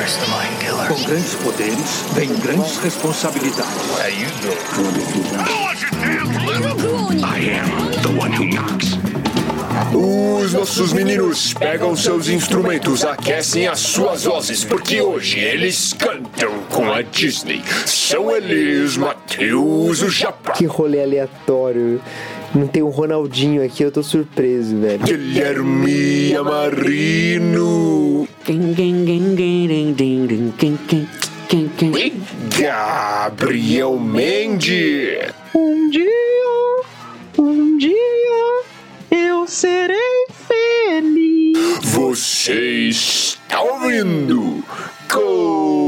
Com grandes poderes, vem grandes responsabilidades. How you doing? I am the one who knocks. Os nossos meninos pegam seus instrumentos, aquecem as suas vozes, porque hoje eles cantam com a Disney. São eles, Matheus, o Japa, Que rolê aleatório. Não tem o Ronaldinho aqui, eu tô surpreso, velho. Guilherme Amarino Gabriel Mendes. Um dia, um dia eu serei feliz. Você está ouvindo Contemporama.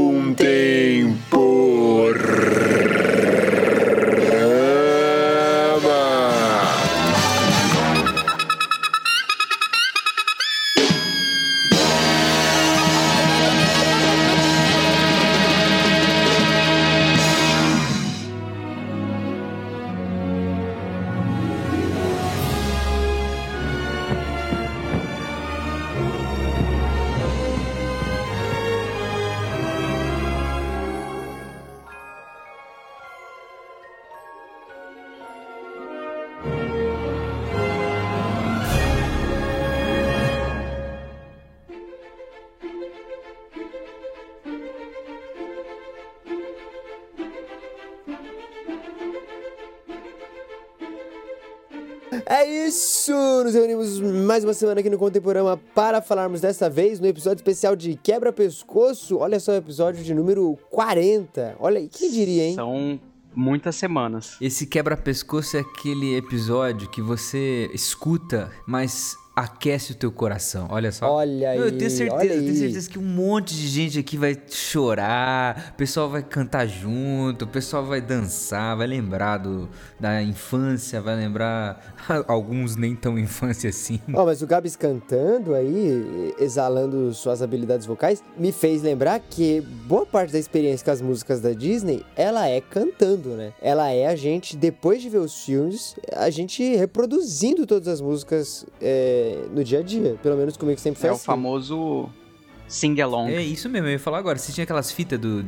Mais uma semana aqui no Contemporama para falarmos dessa vez no episódio especial de Quebra-Pescoço. Olha só o episódio de número 40. Olha, quem diria, hein? São muitas semanas. Esse quebra-pescoço é aquele episódio que você escuta, mas aquece o teu coração. Olha só. Olha aí, Eu tenho certeza, eu tenho certeza que um monte de gente aqui vai chorar, o pessoal vai cantar junto, o pessoal vai dançar, vai lembrar do, da infância, vai lembrar alguns nem tão infância assim. Ó, mas o Gabs cantando aí, exalando suas habilidades vocais, me fez lembrar que boa parte da experiência com as músicas da Disney, ela é cantando, né? Ela é a gente, depois de ver os filmes, a gente reproduzindo todas as músicas é, no dia a dia. Pelo menos comigo sempre foi É o assim. famoso sing-along. É isso mesmo, eu ia falar agora. Você tinha aquelas fitas do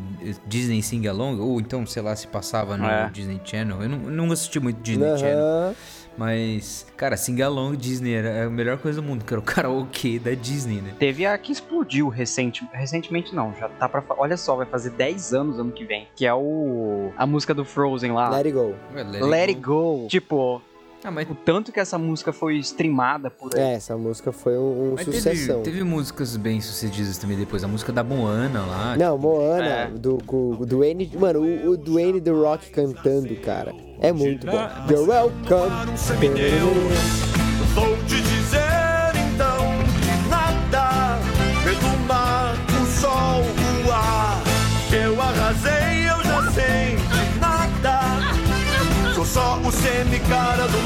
Disney Sing Along, ou então, sei lá, se passava no É. Disney Channel. Eu não, não assisti muito Disney Aham. Channel. Mas, cara, Sing Along Disney era a melhor coisa do mundo, que era o karaokê da Disney, né? Teve a que explodiu recente, recentemente não, já tá pra... Olha só, vai fazer 10 anos ano que vem, que é o... a música do Frozen lá. Let it go. Ué, Let, It Go. Tipo, Ah, mas, o tanto que essa música foi streamada por aí. É, essa música foi um, um mas teve, sucessão. teve músicas bem sucedidas também depois. A música da Moana lá. Não, Moana, É. do, do, do Dwayne. Mano, o, o Dwayne The Rock cantando, cara. É muito bom. You're welcome.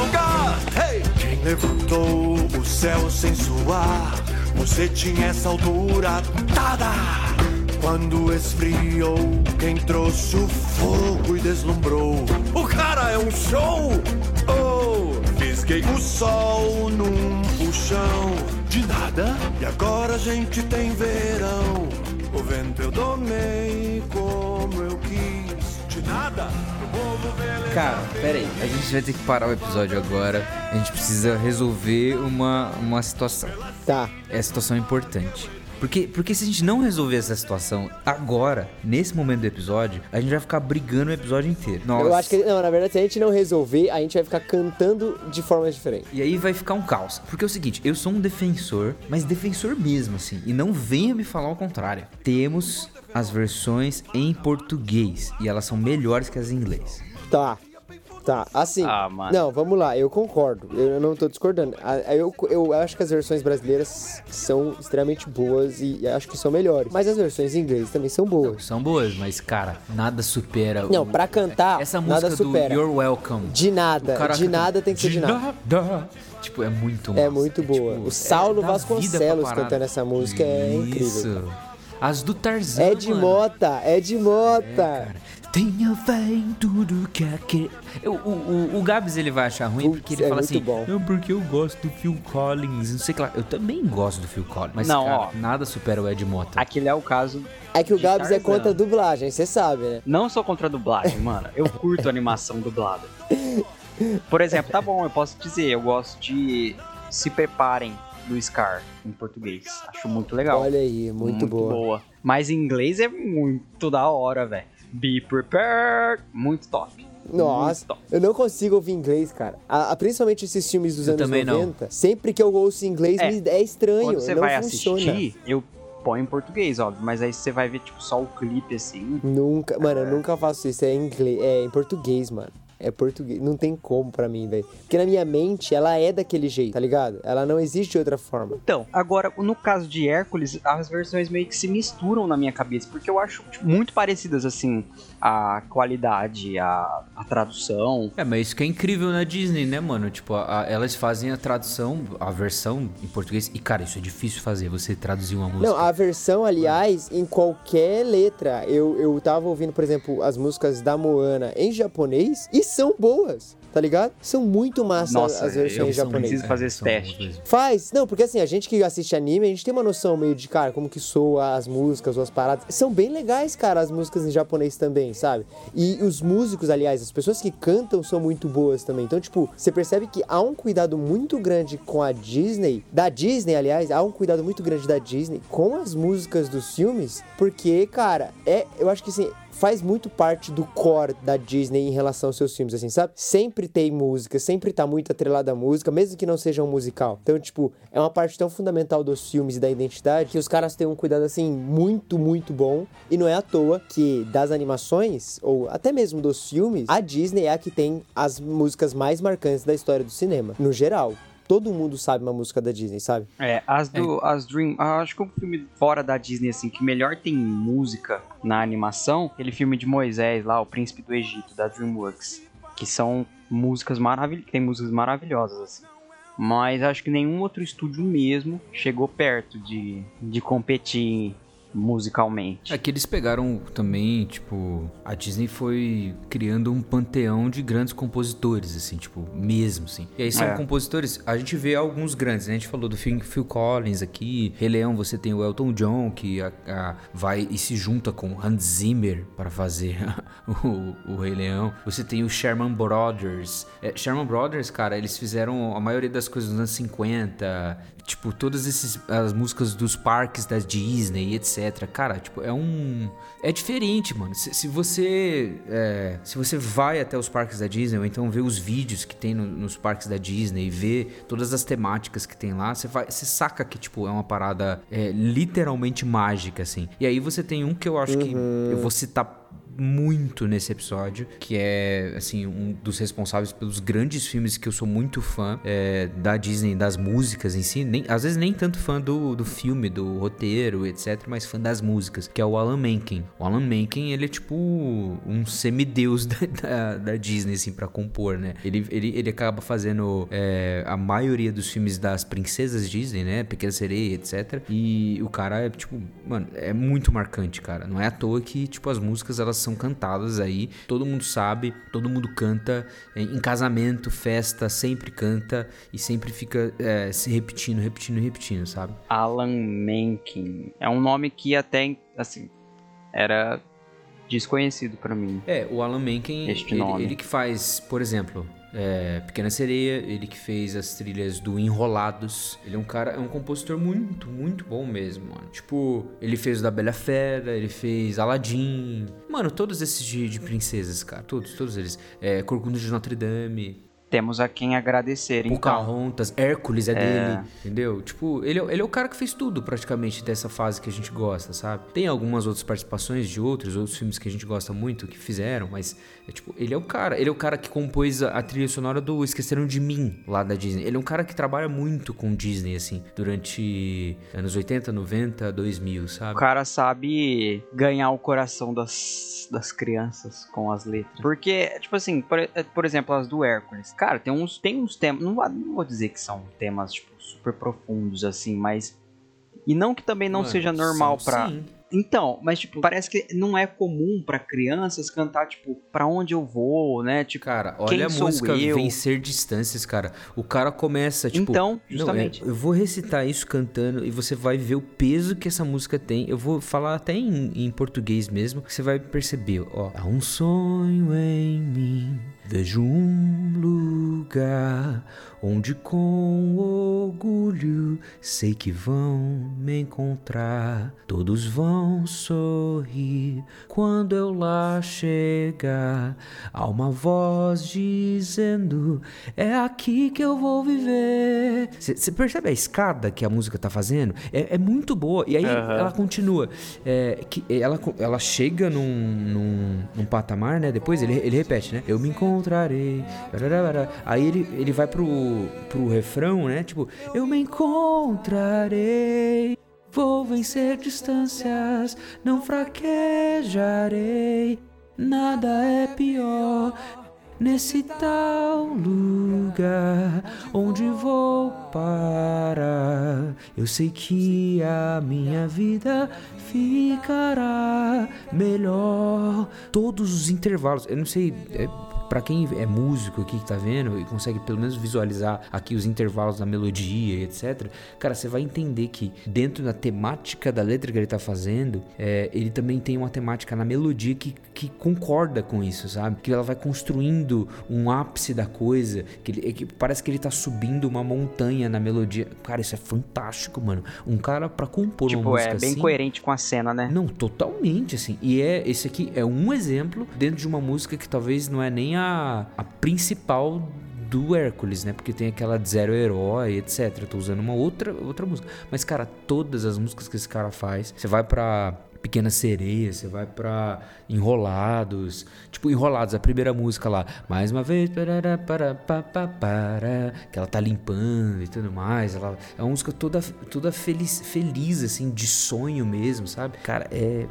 Lugar. Hey! Quem levantou o céu sem suar? Você tinha essa altura dada. Quando esfriou, quem trouxe o fogo e deslumbrou? O cara é um show! Oh, fisguei o sol num puxão de nada. E agora a gente tem verão. O vento eu domei como eu quis. De nada, Cara, pera aí. A gente vai ter que parar o episódio agora. A gente precisa resolver uma, uma situação. Tá. Essa situação é importante. Porque, porque se a gente não resolver essa situação agora, nesse momento do episódio, a gente vai ficar brigando o episódio inteiro. Nossa. Eu acho que. Não, na verdade, se a gente não resolver, a gente vai ficar cantando de formas diferentes. E aí vai ficar um caos. Porque é o seguinte, eu sou um defensor, mas defensor mesmo, assim. E não venha me falar o contrário. Temos as versões em português. E elas são melhores que as em inglês. Tá. Tá, assim. Ah, mano. Não, vamos lá, eu concordo. Eu não tô discordando. Eu, eu acho que as versões brasileiras são extremamente boas e acho que são melhores. Mas as versões em inglês também são boas. São boas, mas, cara, nada supera Não, o- pra cantar, Essa música nada supera. do You're Welcome. De nada, O cara de nada tem que ser de nada. nada. Tipo, é muito É massa. muito boa. tipo, O Saulo é, Vasconcelos cantando essa música é incrível. As do Tarzan, É de mano. Mota, é de Mota. Cara, Tenha fé em tudo que aquele. O, o, o, o Gabs ele vai achar ruim Putz, porque ele é fala assim: bom. Não, porque eu gosto do Phil Collins, não sei o que lá. Eu também gosto do Phil Collins. Mas, Não, cara, ó. nada supera o Ed Mota. Aquele é o caso. É que o Gabs é contra a dublagem, você sabe, né? Não sou contra a dublagem, mano. Eu curto animação dublada. Por exemplo, tá bom, eu posso dizer, eu gosto de Se Preparem do Scar em português. Acho muito legal. Olha aí, muito, boa. Mas em inglês é muito da hora, velho. Be prepared. Muito top. Nossa, Muito top. eu não consigo ouvir inglês, cara. A- a- principalmente esses filmes dos Eu anos também não. 90, sempre que eu ouço inglês, É, me é estranho, Quando você não vai funciona. assistir, eu põe em português, óbvio. Mas aí você vai ver, tipo, só o clipe assim. Nunca, mano, eu nunca faço isso. É em inglês, é em português, mano. É português. Não tem como pra mim, velho. Porque na minha mente, ela é daquele jeito, tá ligado? Ela não existe de outra forma. Então, agora, no caso de Hércules, as versões meio que se misturam na minha cabeça, porque eu acho tipo, muito parecidas, assim, a qualidade, a, a tradução. É, mas isso que é incrível na Disney, né, mano? Tipo, a- a- elas fazem a tradução, a versão em português. E, cara, isso é difícil fazer, você traduzir uma música. Não, a versão, aliás, em qualquer letra. Eu, eu tava ouvindo, por exemplo, as músicas da Moana em japonês e são boas, tá ligado? São muito massa Nossa, as versões japonês. preciso fazer esse são teste. Faz, não, porque assim, a gente que assiste anime, a gente tem uma noção meio de, cara, como que soa as músicas ou as paradas. São bem legais, cara, as músicas em japonês também, sabe? E os músicos, aliás, as pessoas que cantam são muito boas também. Então, tipo, você percebe que há um cuidado muito grande com a Disney, da Disney, aliás, há um cuidado muito grande da Disney com as músicas dos filmes, porque, cara, é, eu acho que assim, faz muito parte do core da Disney em relação aos seus filmes, assim, sabe? Sempre tem música, sempre tá muito atrelada à música, mesmo que não seja um musical. Então, tipo, é uma parte tão fundamental dos filmes e da identidade que os caras têm um cuidado, assim, muito, muito bom. E não é à toa que das animações, ou até mesmo dos filmes, a Disney é a que tem as músicas mais marcantes da história do cinema, no geral. Todo mundo sabe uma música da Disney, sabe? É, as do. As Dream. ah, acho que o filme fora da Disney, assim, que melhor tem música na animação, aquele filme de Moisés lá, O Príncipe do Egito, da Dreamworks. Que são músicas maravilhosas. Tem músicas maravilhosas, assim. Mas acho que nenhum outro estúdio mesmo chegou perto de, de competir musicalmente. É que eles pegaram também, tipo, a Disney foi criando um panteão de grandes compositores, assim, tipo, mesmo, assim. E aí são É. compositores, a gente vê alguns grandes, né? A gente falou do Phil, Phil Collins aqui, Rei Leão, você tem o Elton John, que a- a- vai e se junta com Hans Zimmer para fazer o, o Rei Leão. Você tem o Sherman Brothers. É, Sherman Brothers, cara, eles fizeram a maioria das coisas nos anos 50, tipo, todas esses, as músicas dos parques da Disney, etc. Cara, tipo, é um. É diferente, mano. Se, se você. é, se você vai até os parques da Disney, ou então vê os vídeos que tem no- nos parques da Disney e vê todas as temáticas que tem lá, você, vai, você saca que, tipo, é uma parada é, literalmente mágica, assim. E aí você tem um que eu acho que eu vou citar muito nesse episódio, que é, assim, um dos responsáveis pelos grandes filmes que eu sou muito fã é, da Disney, das músicas em si. Nem, às vezes nem tanto fã do, do filme, do roteiro, etc., mas fã das músicas, que é o Alan Menken. O Alan Menken, ele é tipo um semideus da, da, da Disney, assim, pra compor, né? Ele, ele, ele acaba fazendo é, a maioria dos filmes das princesas Disney, né? Pequena Sereia, etc. E o cara é, tipo, mano, é muito marcante, cara. Não é à toa que, tipo, as músicas elas são cantadas aí, todo mundo sabe, todo mundo canta. Em casamento, festa, sempre canta e sempre fica é, se repetindo, repetindo, repetindo, sabe? Alan Menken. É um nome que até, assim, era desconhecido pra mim. É, o Alan Menken, Este ele, nome. ele que faz, por exemplo, é, Pequena Sereia, ele que fez as trilhas do Enrolados. Ele é um cara, é um compositor muito, muito bom mesmo, mano. Tipo, ele fez o da Bela Fera, ele fez Aladdin. Mano, todos esses de, de princesas, cara. Todos, todos eles. É, Corcunda de Notre Dame. Temos a quem agradecer, então. Pocahontas, Hércules é, É. dele, entendeu? Tipo, ele, é- ele é o cara que fez tudo praticamente dessa fase que a gente gosta, sabe? Tem algumas outras participações de outros, outros filmes que a gente gosta muito que fizeram, mas é tipo, ele é o cara, ele é o cara que compôs a, a trilha sonora do Esqueceram de Mim, lá da Disney. Ele é um cara que trabalha muito com Disney, assim, durante anos 80, 90, 2000, O sabe? cara sabe ganhar o coração das, das crianças com as letras. Porque, tipo assim, por, por exemplo, as do Hércules. Cara, tem uns, tem uns temas. Não, vou- não vou dizer que são temas, tipo, super profundos, assim, mas. E não que também não Mano, seja normal sim. Então, mas tipo, parece que não é comum pra crianças cantar, tipo, pra onde eu vou, né? Tipo, Cara, olha a música eu? Vencer Distâncias, cara. O cara começa, tipo. Então, "Não, é, justamente. eu vou recitar isso cantando e você vai ver o peso que essa música tem. Eu vou falar até em, em português mesmo, que você vai perceber, ó. Há um sonho em mim, vejo um lugar onde com orgulho sei que vão me encontrar. Todos vão sorrir quando eu lá chegar. Há uma voz dizendo: É aqui que eu vou viver. Você percebe a escada que a música tá fazendo? É, é muito boa. E aí ela continua. É, que ela, co- ela chega num, num, num patamar, né? Depois ele, ele repete, né? Eu me encontrarei. Aí ele, ele vai pro, pro refrão, né? Tipo, eu me encontrarei. Vou vencer distâncias, não fraquejarei. Nada é pior nesse tal lugar onde vou parar. Eu sei que a minha vida ficará melhor. Todos os intervalos, eu não sei. É... Pra quem é músico aqui que tá vendo e consegue pelo menos visualizar aqui os intervalos da melodia e etc, cara, você vai entender que dentro da temática da letra que ele tá fazendo, é, ele também tem uma temática na melodia que, que concorda com isso, sabe? Que ela vai construindo um ápice da coisa, que, ele, que parece que ele tá subindo uma montanha na melodia. Cara, isso é fantástico, mano. Um cara pra compor uma tipo, música é bem assim, coerente com a cena, né? não, totalmente, assim. E é esse aqui é um exemplo dentro de uma música que talvez não é nem a, a principal do Hércules, né? Porque tem aquela de Zero Herói, etc. Eu tô usando uma outra, outra música. Mas, cara, todas as músicas que esse cara faz, você vai pra Pequena Sereia, você vai pra Enrolados. Tipo, Enrolados, a primeira música lá. Mais uma vez, parará, que ela tá limpando e tudo mais. Ela, é uma música toda, toda feliz, feliz, assim, de sonho mesmo, sabe? Cara, é.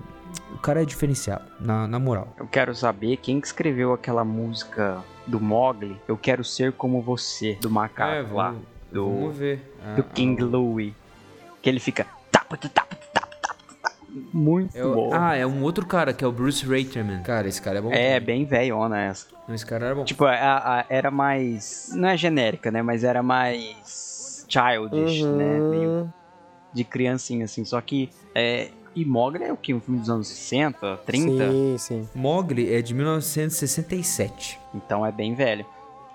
O cara é diferenciado, na, na moral. Eu quero saber quem que escreveu aquela música do Mogli, Eu Quero Ser Como Você, do macaco lá, do, É, vamos ver. Ah, do King Louie. Que ele fica... Tapa, tapa, tapa. Muito É bom. ah, é um outro cara, que é o Bruce Raterman. Cara, esse cara é bom. é, também. bem velhona essa. Esse cara era bom. Tipo, a- a- era mais... Não é genérica, né? Mas era mais... Childish, né? Meio Uhum. de criancinha, assim. Só que... É, e Mogli é o que? Um filme dos anos 60, 30? Sim, sim. Mogli é de 1967. Então é bem velho.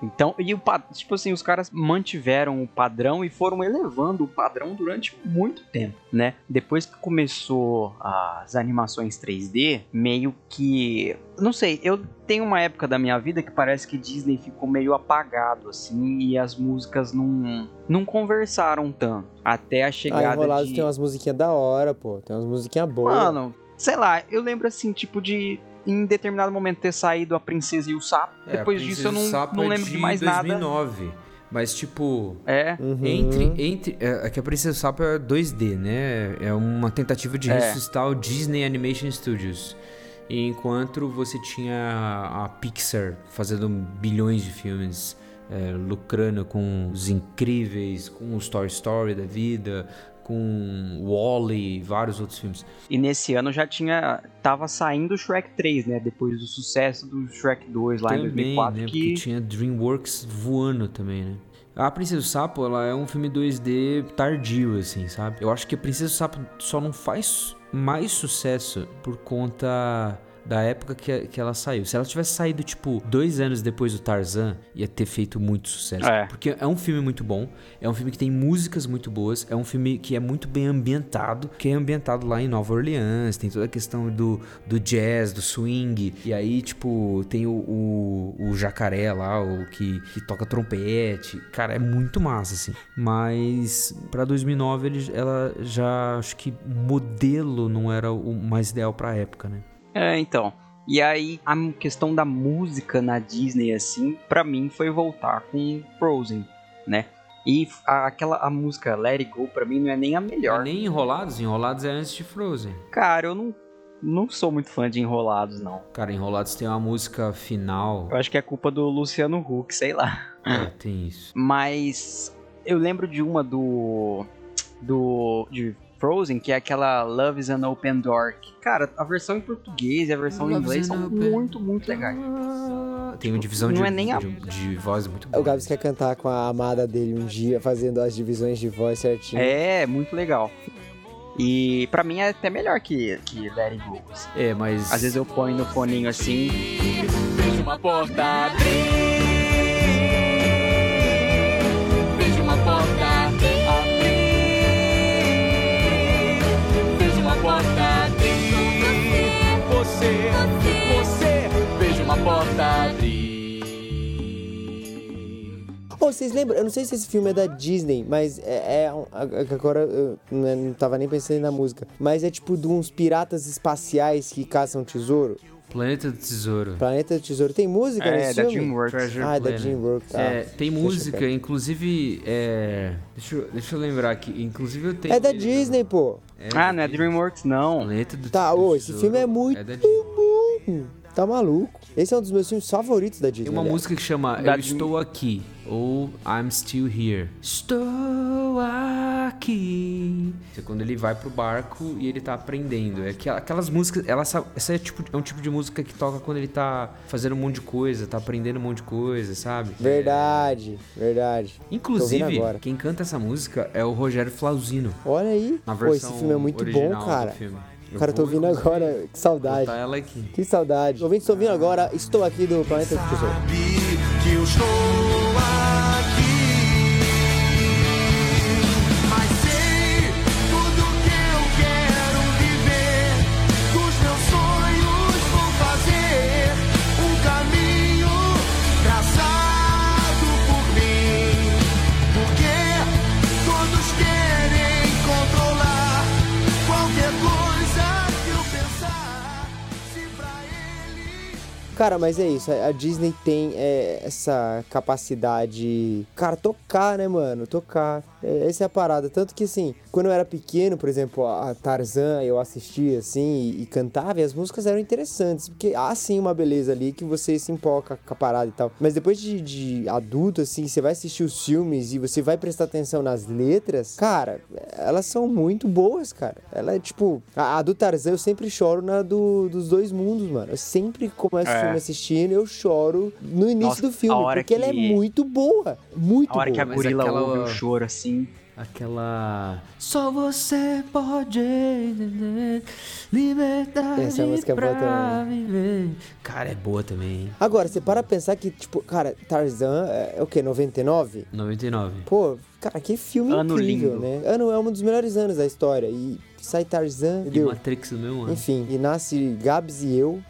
Então, e o tipo assim, os caras mantiveram o padrão e foram elevando o padrão durante muito tempo, né? Depois que começou as animações 3D, meio que, não sei, eu tenho uma época da minha vida que parece que Disney ficou meio apagado assim e as músicas não não conversaram tanto até a Ah, chegada Enrolados de tem umas musiquinhas da hora, pô. Tem umas musiquinhas boas. Mano, sei lá, eu lembro assim, tipo de em determinado momento ter saído a princesa e o sapo. É, Depois disso eu não, não é lembro de mais nada. 2009. Mas, tipo, É, Uhum. entre. entre é, é que a Princesa Sapo é 2D, né? É uma tentativa de É. ressuscitar o Disney Animation Studios. E enquanto você tinha a Pixar fazendo bilhões de filmes, é, lucrando com os incríveis, com os Toy Story da vida, com Wall-E, vários outros filmes. e nesse ano já tinha. Tava saindo o Shrek 3, né? Depois do sucesso do Shrek 2 lá em também, 2004. né? que... Porque tinha DreamWorks voando também, né? A Princesa do Sapo, ela é um filme 2D tardio, assim, sabe? Eu acho que a Princesa do Sapo só não faz mais sucesso por conta da época que, que ela saiu. Se ela tivesse saído, tipo, dois anos depois do Tarzan, ia ter feito muito sucesso. É. Porque é um filme muito bom, é um filme que tem músicas muito boas, é um filme que é muito bem ambientado, que é ambientado lá em Nova Orleans, tem toda a questão do, do jazz, do swing, e aí, tipo, tem o, o, o jacaré lá, o que, que toca trompete. Cara, é muito massa, assim. Mas pra 2009 ele, ela já, acho que modelo não era o mais ideal pra época, né? É, então. E aí, a questão da música na Disney, assim, pra mim foi voltar com Frozen, né? E a- aquela a música Let It Go, pra mim, não é nem a melhor. Nem Enrolados, Enrolados é antes de Frozen. Cara, eu não, não sou muito fã de Enrolados, não. Cara, Enrolados tem uma música final. Eu acho que é culpa do Luciano Huck, sei lá. É, tem isso. Mas eu lembro de uma do do de Frozen, que é aquela Love is an Open Door. Que, cara, a versão em português e a versão em Love inglês is an são open muito, muito legais. Tem uma divisão Não de, é nem a- de, de voz muito O boa. Gabs quer cantar com a amada dele um dia, fazendo as divisões de voz certinho. É, muito legal. E pra mim é até melhor que, que Let It Go. assim. É, mas. Às vezes eu ponho no foninho assim. Vejo uma porta abrir. Abrir. Ô, vocês lembram? Eu não sei se esse filme é da Disney, mas é. é agora eu não não tava nem pensando na música. Mas é tipo de uns piratas espaciais que caçam tesouro. Planeta do Tesouro. Planeta do Tesouro. Tem música É, nesse da filme? DreamWorks. Ah, é da. DreamWorks. tá. É, tem Deixa música, quieto. inclusive. É, deixa, eu, deixa eu lembrar aqui. Inclusive eu tenho. É da ele- Disney, pô. É, Ah, não é DreamWorks, não. Planeta do Tá, ô, esse filme é muito É da Disney. bom. Tá maluco. Esse é um dos meus filmes favoritos da Disney. Tem uma aliás. música que chama Da Eu Estou Aqui ou I'm Still Here. Estou aqui. Isso é quando ele vai pro barco e ele tá aprendendo. É aquela- aquelas músicas, ela, sa- essa é, tipo, é um tipo de música que toca quando ele tá fazendo um monte de coisa, tá aprendendo um monte de coisa, sabe? Verdade, verdade. Tô Inclusive, quem canta essa música é o Rogério Flauzino. Olha aí. Na Pô, esse versão filme é muito bom, do cara. Eu Cara, tô vou, ouvindo agora. Que saudade. botar ela aqui. Que saudade. Ouvintes, estou ouvindo agora. Estou aqui do Planeta do Tesouro. Sabe que eu estou aqui. Cara, mas é isso. A Disney tem é, essa capacidade. Cara, tocar, né, mano? Tocar. É, essa é a parada. Tanto que, assim, quando eu era pequeno, por exemplo, a Tarzan, eu assistia, assim, e, e cantava, e as músicas eram interessantes. Porque há, sim, uma beleza ali que você se empolga com a parada e tal. Mas depois de, de adulto, assim, você vai assistir os filmes e você vai prestar atenção nas letras, cara, elas são muito boas, cara. Ela é tipo. A, a do Tarzan eu sempre choro na do, dos dois mundos, mano. Eu sempre começo É. filme assistindo, eu choro no início Nossa, do filme, porque ela é que- muito boa. Muito A hora que a boa. gorila aquela- ouve o choro assim. Aquela. Só você pode entender. Liberdade Essa música é boa pra viver. Cara, é boa também, hein? Agora, você para pensar que, tipo, cara, Tarzan é, é o quê? 99? 99. Pô, cara, que filme Ano incrível, lindo. né? Ano é um dos melhores anos da história. E sai Tarzan, E entendeu? Matrix do meu ano. Enfim, e nasce Gabs e eu.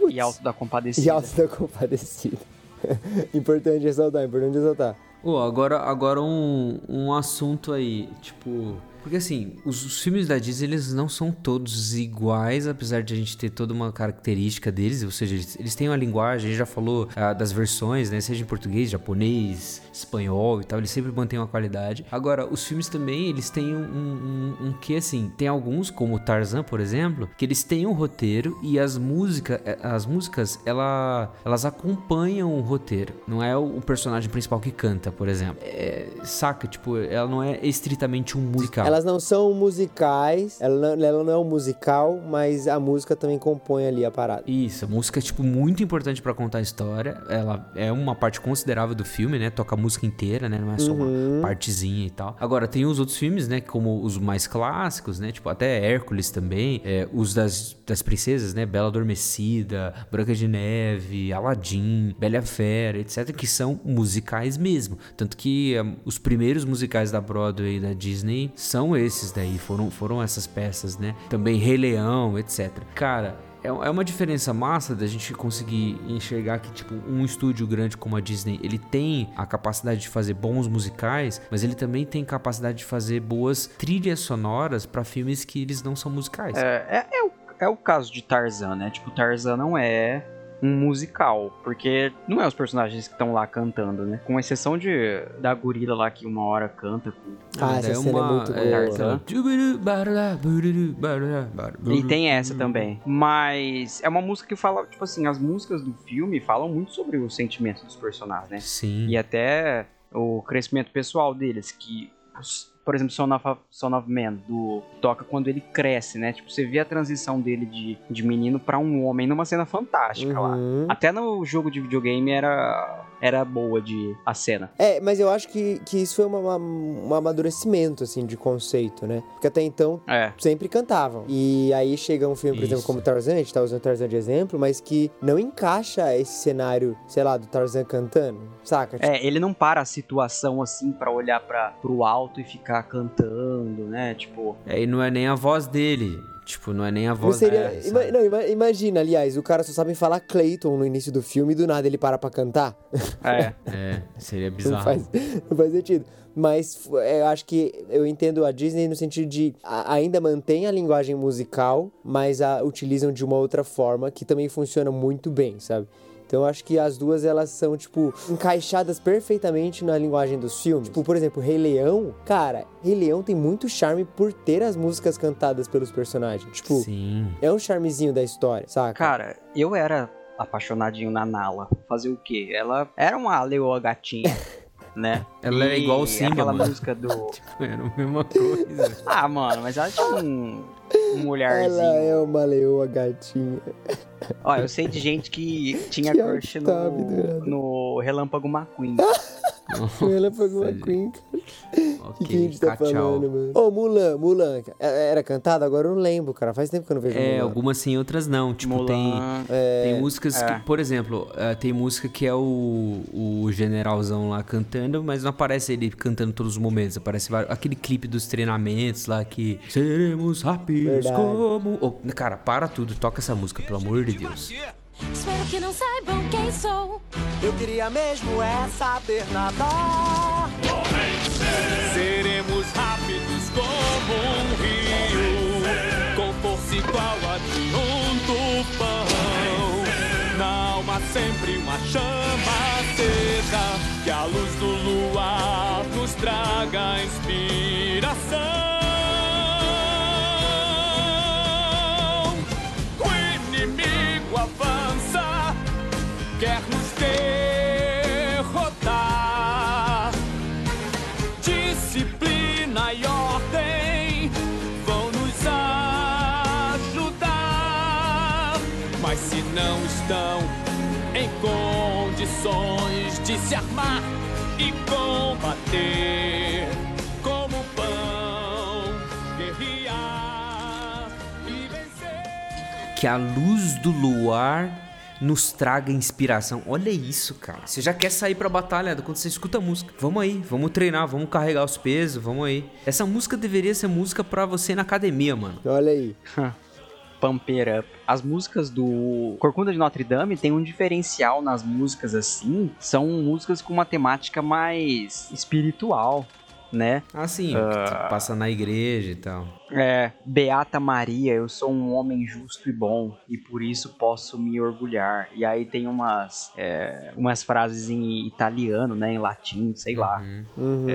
Putz, E Alto da Compadecida. E Alto da Compadecida. importante ressaltar, importante ressaltar. Ô, agora, agora um, um assunto aí, tipo. Porque assim, os, os filmes da Disney, eles não são todos iguais, apesar de a gente ter toda uma característica deles, ou seja, eles, eles têm uma linguagem, a gente já falou ah, das versões, né? Seja em português, japonês, espanhol e tal, eles sempre mantêm uma qualidade. Agora, os filmes também, eles têm um, um, um, que assim, tem alguns, como o Tarzan, por exemplo, que eles têm um roteiro e as músicas, as músicas, ela, elas acompanham o roteiro. Não é o, o personagem principal que canta, por exemplo. É, saca? Tipo, ela não é estritamente um musical. Elas não são musicais, ela não, ela não é um musical, mas a música também compõe ali a parada. Isso, a música é tipo muito importante pra contar a história. Ela é uma parte considerável do filme, né? Toca a música inteira, né? Não é só uma partezinha e tal. Agora tem os outros filmes, né? Como os mais clássicos, né? Tipo até Hércules também, é, os das, das princesas, né? Bela Adormecida, Branca de Neve, Aladdin, Bela Fera, etc. Que são musicais mesmo. Tanto que é, os primeiros musicais da Broadway e da Disney são esses daí, foram, foram essas peças, né? Também Rei Leão, etc. Cara, é é uma diferença massa da gente conseguir enxergar que, tipo, um estúdio grande como a Disney, ele tem a capacidade de fazer bons musicais, mas ele também tem capacidade de fazer boas trilhas sonoras pra filmes que eles não são musicais. É, é, é o, é o caso de Tarzan, né? Tipo, Tarzan não é um musical, porque não é os personagens que estão lá cantando, né? Com exceção de da gorila lá que uma hora canta. com- Ah, essa cena é muito boa. Tarzan. E tem essa também. Mas é uma música que fala, tipo assim, as músicas do filme falam muito sobre o sentimento dos personagens, né? Sim. E até o crescimento pessoal deles, que, por exemplo, Son of, Son of Man, do toca quando ele cresce, né? Tipo, você vê a transição dele de, de menino pra um homem numa cena fantástica lá. Uhum. Até no jogo de videogame era, era boa de a cena. É, mas eu acho que, que isso foi uma- uma- um amadurecimento, assim, de conceito, né? Porque até então É. sempre cantavam. E aí chega um filme, por exemplo, Isso. como Tarzan, a gente tá usando Tarzan de exemplo, mas que não encaixa esse cenário, sei lá, do Tarzan cantando, saca? Tipo, É, ele não para a situação assim pra olhar para pro alto e ficar cantando, né? Tipo, É, e não é nem a voz dele. Tipo, não é nem a não voz seria. dele. ima- não, ima- imagina, aliás, o cara só sabe falar Clayton no início do filme e do nada ele para pra cantar. é. É, seria Não bizarro. faz, não faz sentido. Mas é, eu acho que eu entendo a Disney no sentido de a- ainda mantém a linguagem musical, mas a utilizam de uma outra forma que também funciona muito bem, sabe? Então eu acho que as duas elas são, tipo, encaixadas perfeitamente na linguagem dos filmes. Tipo, por exemplo, Rei Leão, cara, Rei Leão tem muito charme por ter as músicas cantadas pelos personagens. Tipo, Sim. é um charmezinho da história, saca? Cara, eu era apaixonadinho na Nala. Fazer o quê? Ela era uma leoa gatinha, né? Ela era E igual o Simba, aquela mano. música do Era a mesma coisa. Ah, mano, mas ela tinha um um olharzinho. Ela é uma leoa gatinha. Ó, eu sei de gente que tinha Que crush sabe, no, Eduardo. no Relâmpago McQueen. Relâmpago McQueen, cara. O que, a gente tá tchau. falando, mano? Ô, Mulan, Mulan. é- Era cantado? Agora eu não lembro, cara. Faz tempo que eu não vejo É, Mulan. algumas sim, outras não. Tipo, tem. Mulan. Tem músicas é. que, por exemplo, tem música que é o, o generalzão lá cantando, mas não aparece ele cantando todos os momentos. Aparece aquele clipe dos treinamentos lá que. Seremos rápidos Verdade. como. Ô, cara, para tudo, toca essa música, pelo amor de Deus. Espero que não saibam quem sou. Eu queria mesmo é saber nadar. Seremos rápidos como um rio, com força igual a de um tufão. Na alma sempre uma chama estão em condições de se armar e combater como pão, guerrear e vencer. Que a luz do luar nos traga inspiração. Olha isso, cara. Você já quer sair pra batalha quando você escuta a música. Vamos aí, vamos treinar, vamos carregar os pesos, vamos aí. Essa música deveria ser música pra você na academia, mano. Olha aí. Pump It Up. As músicas do Corcunda de Notre Dame tem um diferencial nas músicas assim. São músicas com uma temática mais espiritual, né? Assim, que passa na igreja e tal. É, Beata Maria, eu sou um homem justo e bom e por isso posso me orgulhar. E aí tem umas, é, umas frases em italiano, né, em latim, sei lá. Uhum.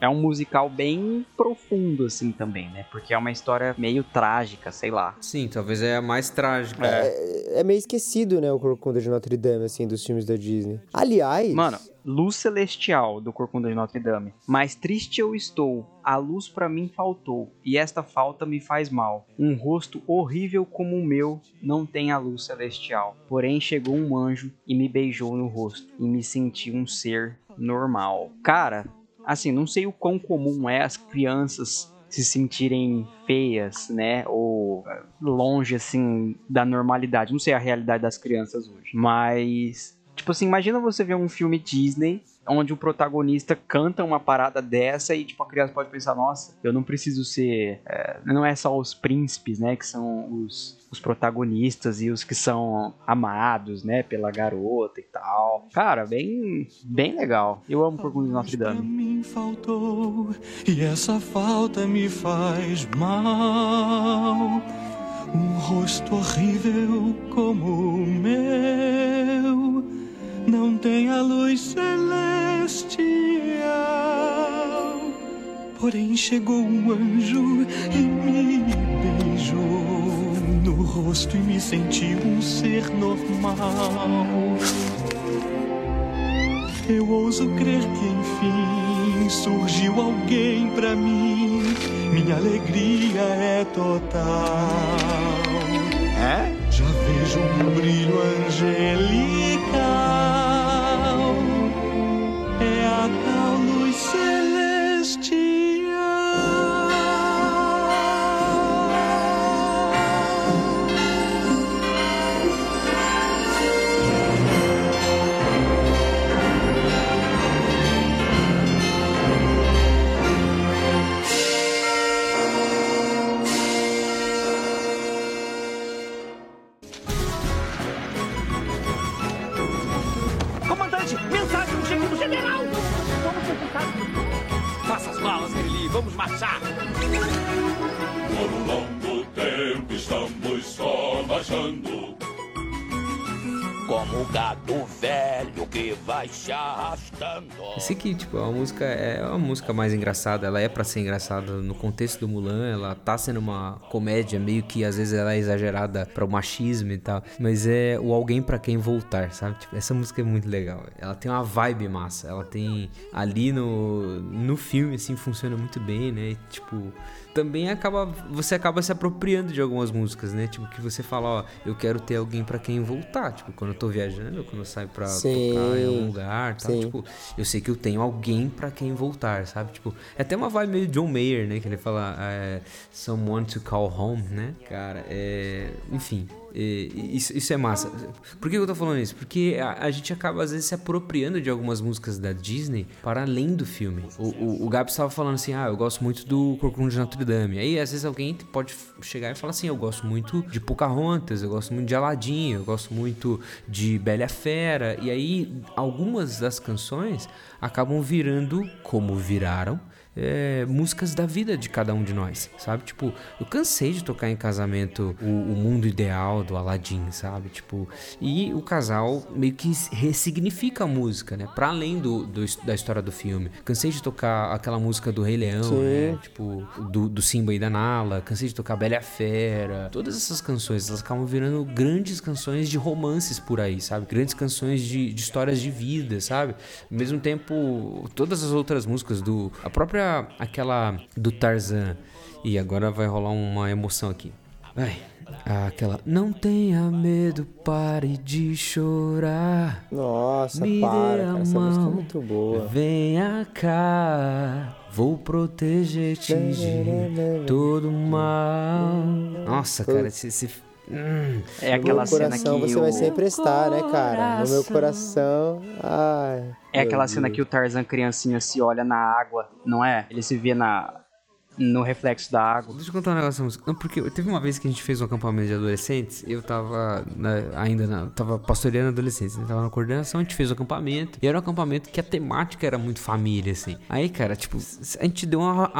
É um musical bem profundo assim também, né? Porque é uma história meio trágica, sei lá. Sim, talvez é a mais trágica. É, é meio esquecido, né, o Corcunda de Notre Dame, assim, dos filmes da Disney. Aliás... Mano, luz celestial do Corcunda de Notre Dame. Mais triste eu estou, a luz pra mim faltou, e esta falta me faz mal. Um rosto horrível como o meu não tem a luz celestial. Porém chegou um anjo e me beijou no rosto, e me senti um ser normal. Cara, assim, não sei o quão comum é as crianças se sentirem feias, né? Ou longe, assim, da normalidade. Não sei a realidade das crianças hoje. Mas Tipo assim, imagina você ver um filme Disney onde o protagonista canta uma parada dessa e tipo a criança pode pensar, nossa, eu não preciso ser, é, não é só os príncipes, né, que são os, os protagonistas e os que são amados, né, pela garota e tal. Cara, bem, bem legal. Eu amo Corcunda de Notre Dame. mim faltou e essa falta me faz mal. Um rosto horrível como o meu não tem a luz celestial. Porém chegou um anjo e me beijou no rosto e me senti um ser normal. Eu ouso crer que enfim surgiu alguém pra mim, minha alegria é total. É? Já vejo um brilho angelical. just. Vamos marchar! Por um longo tempo estamos só marchando. Como o gado velho que vai se arrastando. Eu sei que, tipo, a música é uma música mais engraçada, ela é pra ser engraçada no contexto do Mulan, ela tá sendo uma comédia, meio que às vezes ela é exagerada para o machismo e tal, mas é o alguém pra quem voltar, sabe? Tipo, essa música é muito legal. Ela tem uma vibe massa, ela tem ali no no filme assim funciona muito bem, né? Tipo, também acaba você acaba se apropriando de algumas músicas, né? Tipo que você fala, ó, eu quero ter alguém pra quem voltar, tipo, quando eu tô viajando, quando eu saio pra Sim, tocar em algum lugar, tal, sim. tipo, eu sei que eu tenho alguém pra quem voltar, sabe? Tipo, é até uma vibe meio John Mayer, né? Que ele fala é, someone to call home, né? Cara, é. Enfim. Isso, isso é massa. Por que eu tô falando isso? Porque a, a gente acaba às vezes se apropriando de algumas músicas da Disney para além do filme. O, o, o Gabs estava falando assim: ah, eu gosto muito do Corcunda de Notre Dame. Aí às vezes alguém pode chegar e falar assim: eu gosto muito de Pocahontas, eu gosto muito de Aladdin, eu gosto muito de Bela Fera. E aí algumas das canções acabam virando como viraram é, músicas da vida de cada um de nós, sabe? Tipo, eu cansei de tocar em casamento o, o mundo ideal do Aladdin, sabe? Tipo, e o casal meio que ressignifica a música, né? Pra além do, do- da história do filme. Cansei de tocar aquela música do Rei Leão, Sim. né? Tipo, do, do Simba e da Nala. Cansei de tocar Bela e a Fera. Todas essas canções, elas acabam virando grandes canções de romances por aí, sabe? Grandes canções de, de histórias de vida, sabe? Ao mesmo tempo, todas as outras músicas do... A própria, aquela do Tarzan. E agora vai rolar uma emoção aqui. Vai. Aquela. Não tenha medo, pare de chorar. Nossa, Me para, a cara. Essa música é muito boa. Venha cá, vou proteger-te de todo mal. Nossa, cara, esse. esse- hum. É No aquela meu cena coração que você o... vai sempre estar, né, cara? No meu coração. Ai. É aquela cena Deus. que o Tarzan criancinha se olha na água, não é? Ele se vê na no reflexo da água. Deixa eu contar um negócio. Não, porque teve uma vez que a gente fez um acampamento de adolescentes, eu tava né, ainda na, tava pastoreando adolescentes, né, tava na coordenação, a gente fez o acampamento, e era um acampamento que a temática era muito família, assim. Aí, cara, tipo, a gente deu uma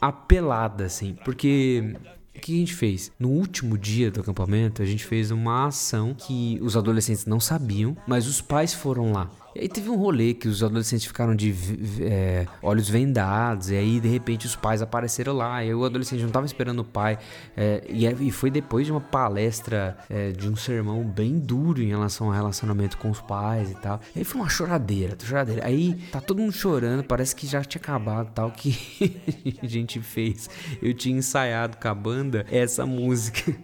apelada, assim, porque que a gente fez? No último dia do acampamento, a gente fez uma ação que os adolescentes não sabiam, mas os pais foram lá. E aí teve um rolê que os adolescentes ficaram de é, olhos vendados, e aí de repente os pais apareceram lá, e o adolescente não tava esperando o pai, é, e, é- e foi depois de uma palestra, é, de um sermão bem duro em relação ao relacionamento com os pais e tal. E aí foi uma choradeira, choradeira. Aí tá todo mundo chorando, parece que já tinha acabado tal, que a gente fez. Eu tinha ensaiado com a banda essa música,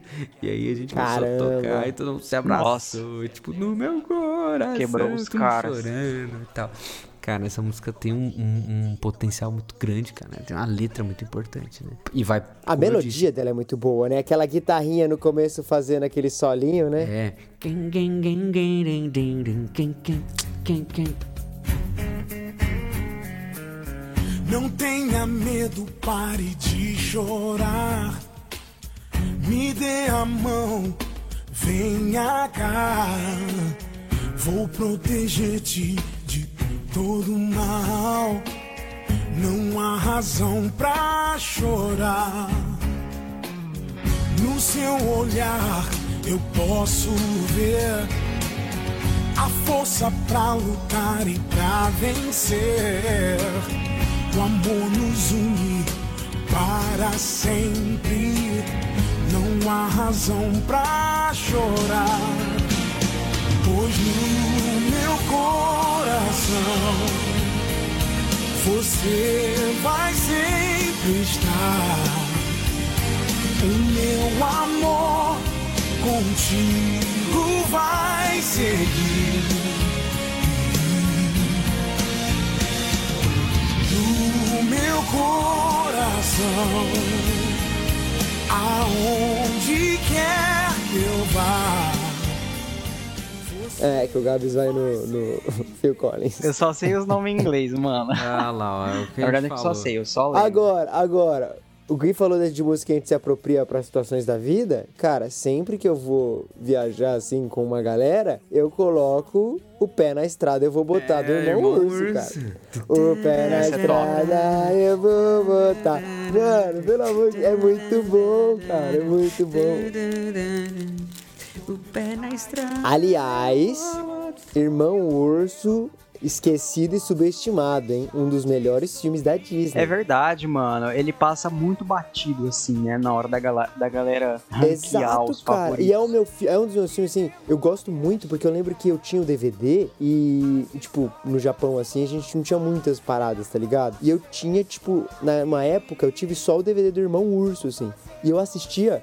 e aí a gente começou a Caramba. tocar, e todo mundo se abraçou, tipo, no meu coração, Quebrou os caras chorando e tal. Cara, essa música tem um, um, um, potencial muito grande, cara. Né? Tem uma letra muito importante, né? E vai. A melodia disse... dela é muito boa, né? Aquela guitarrinha no começo fazendo aquele solinho, né? É. Não tenha medo, pare de chorar. Me dê a mão, venha cá. Vou proteger-te de todo mal. Não há razão pra chorar. No seu olhar eu posso ver a força pra lutar e pra vencer. O amor nos une para sempre. Não há razão pra chorar, pois no meu coração Você vai sempre estar. O meu amor contigo vai seguir. No meu coração, aonde quer que eu vá. É, que o Gabs vai no, no Phil Collins. Eu só sei os nomes em inglês, mano. Ah lá, ó, é o que Na verdade é que eu só sei, eu só lembro. Agora, agora, o Gui falou de música que a gente se apropria para situações da vida. Cara, sempre que eu vou viajar assim com uma galera, eu coloco o pé na estrada, eu vou botar do É, irmão, irmão Urso, Urso. cara. O pé na Essa é estrada, eu vou botar. Mano, pelo amor de é muito bom, cara, é muito bom. O pé na estrada. Aliás, Irmão Urso, esquecido e subestimado, hein? Um dos melhores filmes da Disney. É verdade, mano. Ele passa muito batido, assim, né? Na hora da, gala- da galera Exato, os cara. favoritos. E é, o meu, é um dos meus filmes, assim, eu gosto muito, porque eu lembro que eu tinha o DVD e, tipo, no Japão, assim, a gente não tinha muitas paradas, tá ligado? E eu tinha, tipo, numa época, eu tive só o DVD do Irmão Urso, assim. E eu assistia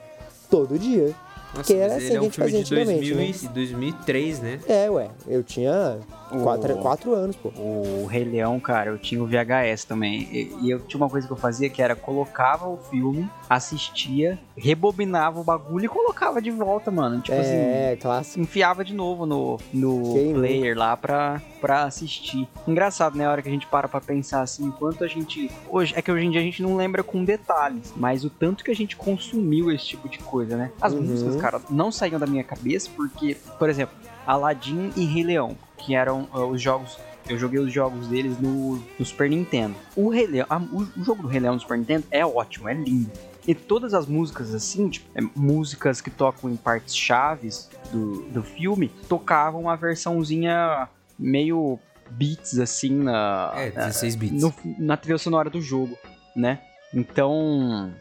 todo dia. Nossa, que era mas assim ele é a um filme de antigamente, 2000 né? e 2003, né? É, ué. Eu tinha O- quatro anos, pô. O Rei Leão, cara, eu tinha o VHS também. E, e eu tinha uma coisa que eu fazia que era colocava o filme, assistia, rebobinava o bagulho e colocava de volta, mano. Tipo assim, É, clássico. enfiava de novo no, no Quem player lá pra, pra assistir. Engraçado, né? A hora que a gente para pra pensar assim, enquanto a gente. Hoje, é que hoje em dia a gente não lembra com detalhes, mas o tanto que a gente consumiu esse tipo de coisa, né? As Uhum. músicas, cara, não saíam da minha cabeça porque, por exemplo, Aladdin e Rei Leão, que eram ah, os jogos. Eu joguei os jogos deles no, no Super Nintendo. O, Rei Leão, a- o, o jogo do Rei Leão no Super Nintendo é ótimo, é lindo. E todas as músicas, assim, tipo, é, músicas que tocam em partes chaves do, do filme, tocavam uma versãozinha meio beats, assim, na, É, 16 bits. no- na trilha sonora do jogo, né? Então,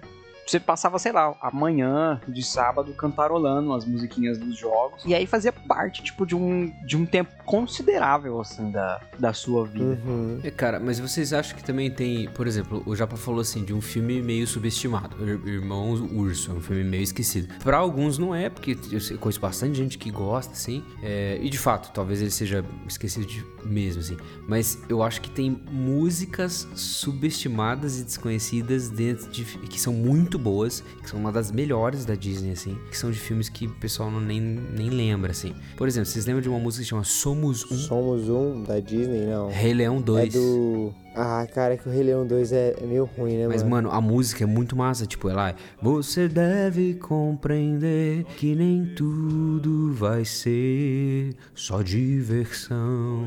você passava, sei lá, amanhã de sábado cantarolando as musiquinhas dos jogos. E aí fazia parte, tipo, de um, de um tempo considerável, assim, da, da sua vida. Uhum. É, cara, mas vocês acham que também tem, por exemplo, o Japa falou assim, de um filme meio subestimado, Ir- Irmãos Urso, é um filme meio esquecido. Pra alguns não é, porque eu conheço bastante gente que gosta, assim, é, e de fato, talvez ele seja esquecido de- mesmo, assim, mas eu acho que tem músicas subestimadas e desconhecidas dentro de, que são muito boas, que são uma das melhores da Disney, assim, que são de filmes que o pessoal não nem, nem lembra, assim. Por exemplo, vocês lembram de uma música que chama Somos Um? Somos um da Disney, não. Rei Leão 2. É do. Ah, cara, que o Rei Leão 2 é, é meio ruim, né, Mas, mano? mano, a música é muito massa. Tipo, ela é. Você deve compreender que nem tudo vai ser só diversão.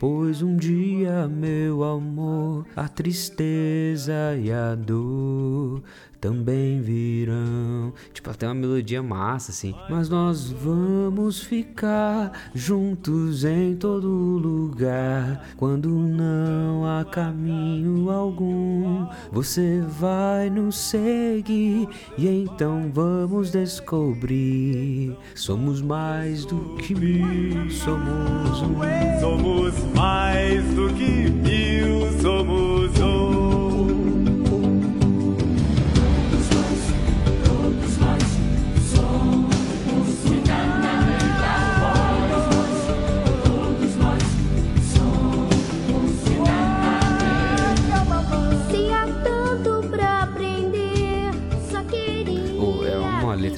Pois um dia, meu amor, a tristeza e a dor também virão. Tipo, tem uma melodia massa, assim. Mas nós vamos ficar juntos em todo lugar. Quando não há caminho algum, você vai nos seguir. E então vamos descobrir. Somos mais do que mil, somos um. Somos mais do que mil, somos um.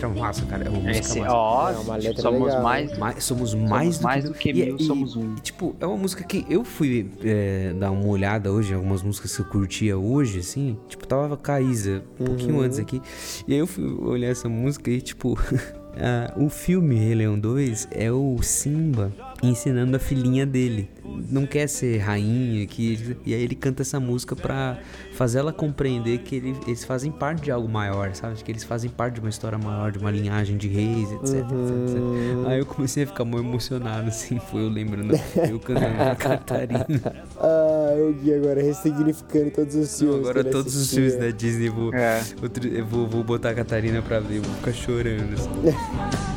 Letra massa, cara. É uma música Esse, massa. ó, É uma letra somos legal, mais. Mais- somos mais, mais do que e- mil, e- somos um. e, tipo, é uma música que eu fui é, dar uma olhada hoje, em algumas músicas que eu curtia hoje, assim. Tipo, tava com a Isa um pouquinho Uhum. antes aqui. E aí eu fui olhar essa música e, tipo, o filme Rei Leão 2 é o Simba ensinando a filhinha dele. Não quer ser rainha, que, e aí ele canta essa música pra fazer ela compreender que ele- eles fazem parte de algo maior, sabe? Que eles fazem parte de uma história maior, de uma linhagem de reis, etc, etc, etc. Aí eu comecei a ficar muito emocionado, assim, foi eu lembrando, eu cantando a Catarina. Ah, o Gui agora ressignificando todos os filmes. Agora todos os filmes da Disney eu vou, É. outro- eu vou, vou botar a Catarina pra ver, eu vou ficar chorando, assim.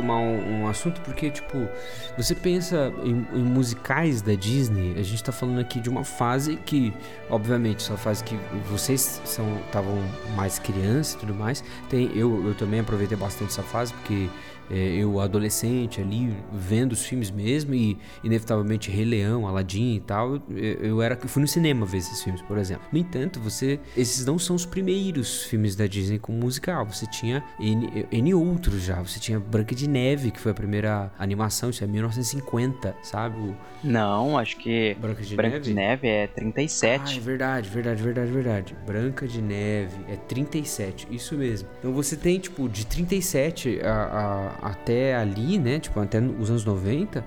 retomar um, um assunto porque, tipo, você pensa em, em musicais da Disney, a gente tá falando aqui de uma fase que, obviamente, essa fase que vocês estavam mais crianças e tudo mais. Tem, eu, eu também aproveitei bastante essa fase porque é, eu adolescente ali vendo os filmes mesmo e inevitavelmente Rei Leão, Aladdin e tal, eu, eu era eu fui no cinema ver esses filmes, por exemplo. No entanto, você esses não são os primeiros filmes da Disney com musical. Você tinha N, N outros já. Você tinha Branca de Neve, que foi a primeira animação, isso é 1950, sabe? O- Não, acho que Branca de Branca Neve? de Neve é 37. Ah, é verdade, verdade, verdade, verdade. Branca de Neve é 37, isso mesmo. Então você tem, tipo, de 37 a, a- até ali, né? Tipo, até os anos 90,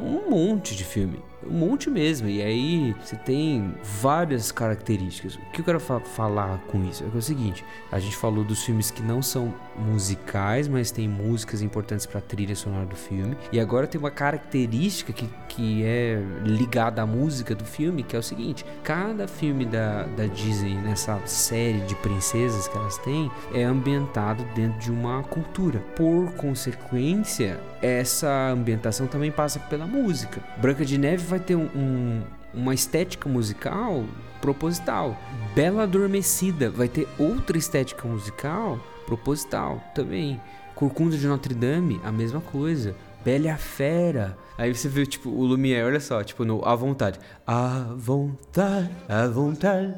um monte de filme. Um monte mesmo. E aí você tem várias características. O que eu quero fa- falar com isso? É, que é o seguinte: a gente falou dos filmes que não são musicais, mas tem músicas importantes pra trilha sonora do filme. E agora tem uma característica que, que é ligada à música do filme, que é o seguinte: cada filme da, da Disney, nessa série de princesas que elas têm, é ambientado dentro de uma cultura. Por consequência, essa ambientação também passa pela música. Branca de Neve vai ter um, uma estética musical proposital. Bela Adormecida vai ter outra estética musical proposital também. Corcunda de Notre Dame, a mesma coisa. Bela Fera. Aí você viu, tipo, o Lumière, olha só, tipo, no A Vontade. A vontade, a vontade.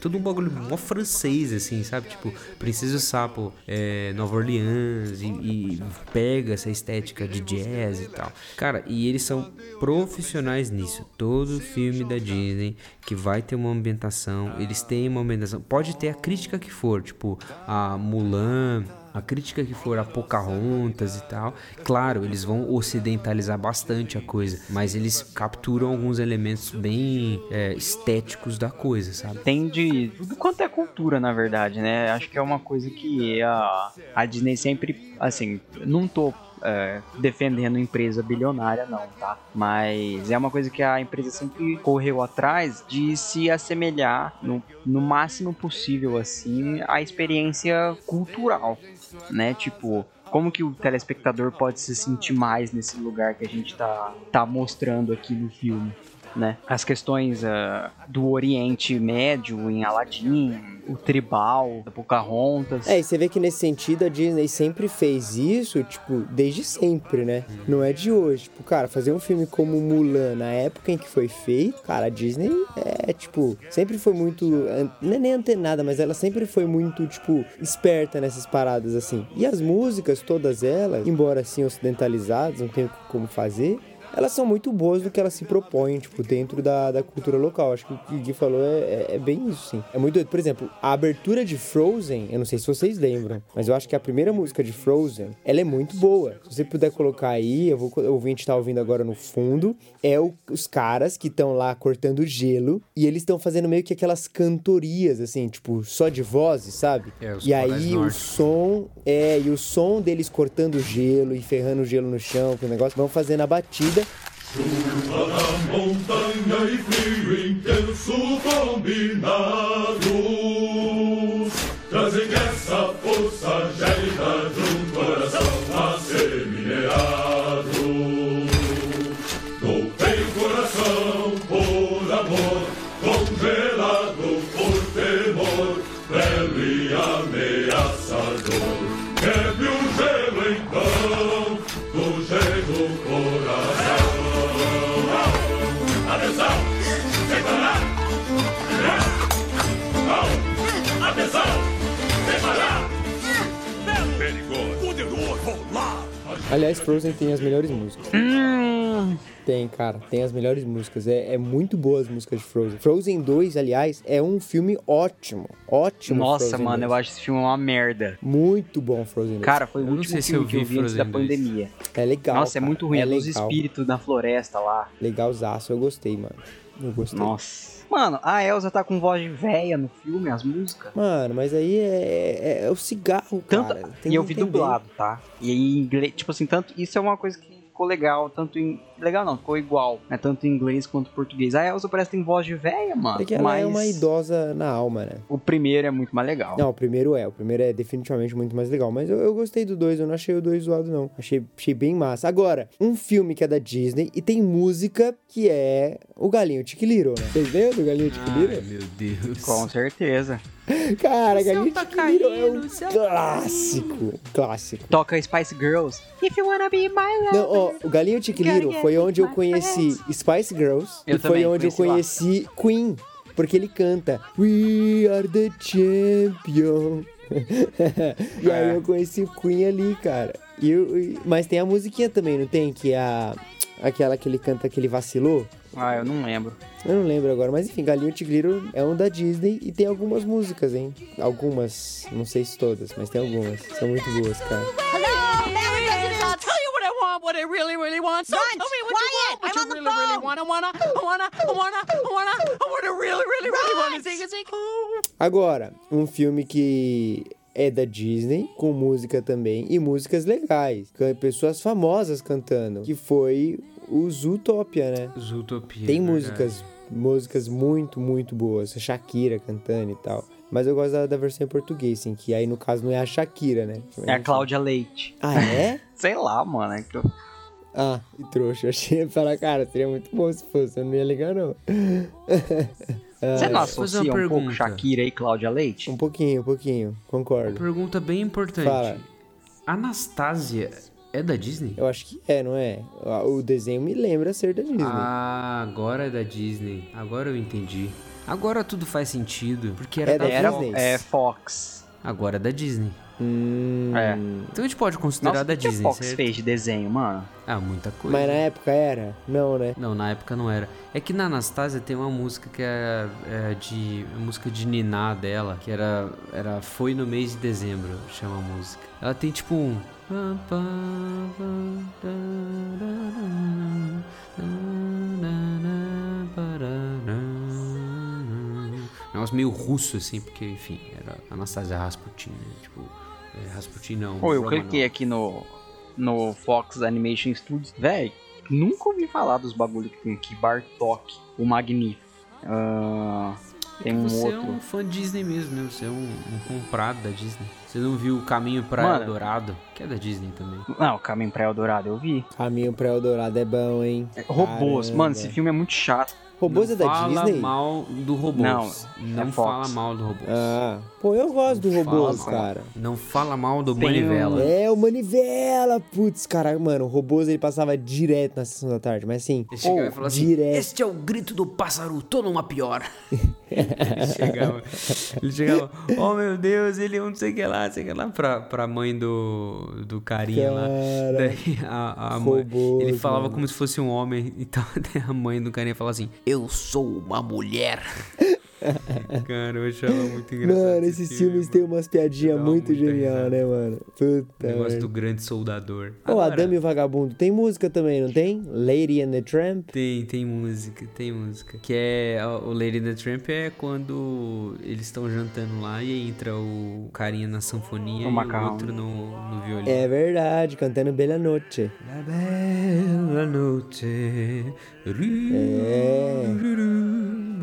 Todo um bagulho mó francês, assim, sabe? Tipo, Princesa Sapo, é, Nova Orleans, e, e pega essa estética de jazz e tal. Cara, e eles são profissionais nisso. Todo filme da Disney que vai ter uma ambientação, eles têm uma ambientação. Pode ter a crítica que for, tipo, a Mulan a crítica que for a Pocahontas e tal, claro, eles vão ocidentalizar bastante a coisa, mas eles capturam alguns elementos bem é, estéticos da coisa, sabe? Tem de tudo quanto é cultura, na verdade, né? Acho que é uma coisa que a, a Disney sempre, assim, não tô é, defendendo empresa bilionária, não, tá? Mas é uma coisa que a empresa sempre correu atrás de se assemelhar no, no máximo possível, assim, à experiência cultural, né? Tipo, como que o telespectador pode se sentir mais nesse lugar que a gente tá, tá mostrando aqui no filme? Né? As questões ah, do Oriente Médio em Aladdin, o tribal, da Pocahontas. É, e você vê que nesse sentido a Disney sempre fez isso, tipo, desde sempre, né? Não é de hoje. Tipo, cara, fazer um filme como Mulan na época em que foi feito, cara, a Disney é, tipo, sempre foi muito. Não é nem antenada, mas ela sempre foi muito, tipo, esperta nessas paradas assim. E as músicas, todas elas, embora assim ocidentalizadas, não tem como fazer. Elas são muito boas do que elas se propõem, tipo, dentro da, da cultura local. Acho que o que o Gui falou é, é, é bem isso, sim. É muito doido. Por exemplo, a abertura de Frozen, eu não sei se vocês lembram, mas eu acho que a primeira música de Frozen, ela é muito boa. Se você puder colocar aí, eu vou, o ouvinte tá ouvindo agora no fundo, é o- os caras que estão lá cortando gelo e eles estão fazendo meio que aquelas cantorias, assim, tipo, só de vozes, sabe? É, os e aí o nórdicos. som, é, e o som deles cortando gelo e ferrando o gelo no chão, que o negócio, vão fazendo a batida Chuva na montanha e frio intenso combinados Aliás, Frozen tem as melhores músicas. Tem, cara, tem as melhores músicas. É, é muito boa as músicas de Frozen. Frozen 2, aliás, é um filme ótimo. Ótimo. Nossa, Frozen mano, 2. eu acho esse filme uma merda. Muito bom Frozen 2. Cara, foi o Eu não último sei se filme eu que eu vi antes da Frozen 2. pandemia. é legal. Nossa, é cara. muito ruim. É dos legal. espíritos na floresta lá. Legalzaço, eu gostei, mano. Eu gostei. Nossa. Mano, a Elsa tá com voz de véia no filme, as músicas. Mano, mas aí é, é, é o cigarro, Tanto, cara. Tem e eu vi entender. dublado, tá? E aí, em inglês, tipo assim, tanto. Isso é uma coisa que ficou legal, tanto em. Legal não, ficou igual, né? Tanto em inglês quanto em português. A Elsa parece que tem voz de véia, mano. É que ela mas é uma idosa na alma, né? o primeiro é muito mais legal. Não, o primeiro é. O primeiro é definitivamente muito mais legal. Mas eu, eu gostei do dois, eu não achei o dois zoado, não. Achei, achei bem massa. Agora, um filme que é da Disney e tem música que é o Galinho Tiquiliro, né? Vocês lembram do Galinho Tiquiliro? Ai, meu Deus. Com certeza. Cara, céu Galinho tá Tiquiliro é um caindo, tá clássico. Clássico. Toca Spice Girls. If you wanna be my Não, ó, o Galinho Tiquiliro foi onde eu conheci Spice Girls Eu e foi onde eu conheci conheci Queen. Porque ele canta We are the champion. e aí É. eu conheci o Queen ali, cara. E e- mas tem a musiquinha também, não tem? Que é a. Aquela que ele canta que ele vacilou. Ah, eu não lembro. Eu não lembro agora, mas enfim, Galinho Tigriro é um da Disney e tem algumas músicas, hein? Algumas, não sei se todas, mas tem algumas. São muito boas, cara. What I really, really want. So Run, tell me what quiet, you want, what I'm you really, really want. I wanna, I wanna, I wanna, I wanna, I wanna really, really, really wanna sing sing. Agora, um filme que é da Disney, com música também, e músicas legais. com Pessoas famosas cantando, que foi o Zootopia, né? Zootopia. Tem é verdade. músicas, músicas muito, muito boas. A Shakira cantando e tal. Mas eu gosto da, da versão em português, assim, que aí no caso não é a Shakira, né? É a Cláudia Leite. Ah, é? Sei lá, mano. É que eu... Ah, e trouxa. Eu achei falar, cara, seria muito bom se fosse, eu não ia ligar, não. Você não Ah, associa fazer uma um pouco pergunta. Shakira e Cláudia Leite? Um pouquinho, um pouquinho, concordo. Pergunta bem importante. Fala. Anastasia é da Disney? Eu acho que é, não é? O desenho me lembra ser da Disney. Ah, agora é da Disney. Agora eu entendi. Agora tudo faz sentido. Porque era É da Disney? é Fox. Agora é da Disney. Hum, É. Então a gente pode considerar Nossa, da o que a Disney, Fox certo? fez de desenho, mano? Ah, muita coisa. Mas na época era? Não, né? Não, na época não era. É que na Anastasia tem uma música que é, é de. a música de Niná dela, que era. era Foi no mês de dezembro, chama a música. Ela tem tipo um. Um negócio meio russo, assim, porque, enfim, era Anastasia Rasputin, né? Tipo, é, Rasputin não. Pô, eu cliquei aqui no, no Fox Animation Studios. Véi, nunca ouvi falar dos bagulho que tem aqui. Bartok, o Magnífico. Ah, tem um Você outro. é um fã Disney mesmo, né? Você é um, um comprado da Disney. Você não viu o Caminho pra Mano. Eldorado, que é da Disney também. Não, Caminho pra Eldorado, eu vi. Caminho pra Eldorado é bom, hein? Robôs. Caramba. Mano, esse filme é muito chato. Robôs não é da fala Disney? mal do robôs. Não, Não, é fala mal do robôs. Ah, pô, eu gosto do Não Robôs, fala, cara. Não fala mal do Tem Manivela. É, o Manivela, putz, cara, mano, o Robôs ele passava direto na sessão da tarde, mas assim, Ele chegava e falava assim: direto. Este é o grito do pássaro, tô numa pior. ele chegava, ele chegava, oh meu Deus, ele é não sei o que lá, não sei o que lá, pra, pra mãe do, do carinha lá. Cara, Daí a, a mãe, robôs, ele falava mano. como se fosse um homem, então a mãe do carinha falava assim: Eu sou uma mulher. Cara, eu achava muito engraçado. Mano, esse esses filme, filmes mano. têm umas piadinhas muito genial, risada. né, mano? O Puta, negócio merda. do grande soldador. Ô, Agora, Adame e o Vagabundo, tem música também, não tem? Lady and the Tramp? Tem, tem música, tem música. Que é o Lady the Tramp é quando eles estão jantando lá e entra o carinha na sanfoninha O e macarrão. o outro no, no violino. É verdade, cantando Bella Noche. La bella. É.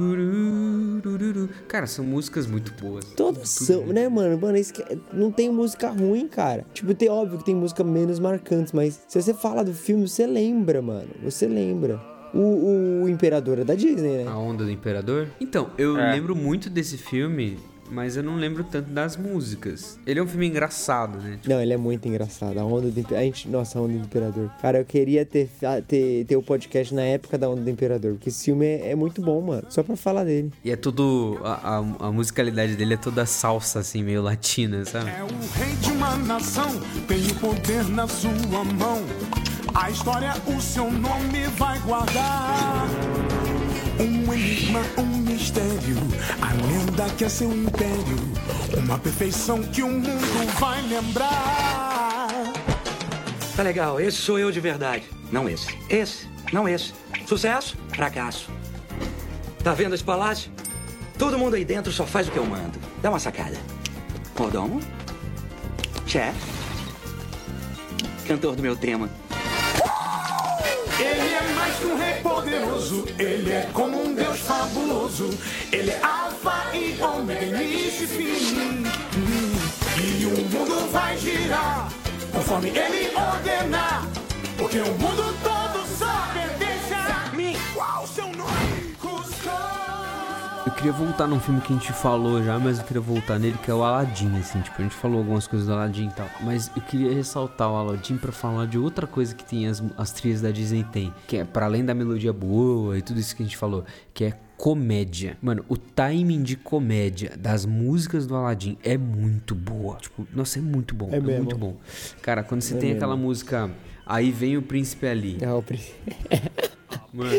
Cara, são músicas muito boas. Todas são, né, mano? Mano, isso que- não tem música ruim, cara. Tipo, tem óbvio que tem música menos marcantes, mas se você fala do filme, você lembra, mano. Você lembra. O, o Imperador é da Disney, né? A Onda do Imperador? Então, eu É. lembro muito desse filme, mas eu não lembro tanto das músicas. Ele é um filme engraçado, né? Tipo, Não, ele é muito engraçado. A Onda do Imperador. A gente, nossa, a Onda do Imperador. Cara, eu queria ter, ter, ter o podcast na época da Onda do Imperador, porque esse filme é, é muito bom, mano. Só pra falar dele. E é tudo. A, a, a musicalidade dele é toda salsa, assim, meio latina, sabe? É o rei de uma nação, tem o poder na sua mão. A história, o seu nome vai guardar. Um enigma, um mistério, a lenda que é seu império. Uma perfeição que o mundo vai lembrar. Tá legal, esse sou eu de verdade. Não esse. Esse, não esse. Sucesso, fracasso. Tá vendo esse palácio? Todo mundo aí dentro só faz o que eu mando. Dá uma sacada. Mordomo? Chefe? Cantor do meu tema. Ele é mais que um rei poderoso, ele é como um deus fabuloso. Ele é alfa e ômega, início e fim. E o mundo vai girar conforme ele ordenar. Porque o mundo todo só queria voltar num filme que a gente falou já, mas eu queria voltar nele, que é o Aladdin, assim, tipo, a gente falou algumas coisas do Aladdin e tal. Mas eu queria ressaltar o Aladdin pra falar de outra coisa que tem as, as trilhas da Disney tem, que é para além da melodia boa e tudo isso que a gente falou, que é comédia. Mano, o timing de comédia das músicas do Aladdin é muito boa. Tipo, nossa, é muito bom. É É, muito bom. Cara, quando você É tem mesmo. aquela música Aí vem o príncipe ali. É o pri- Mano,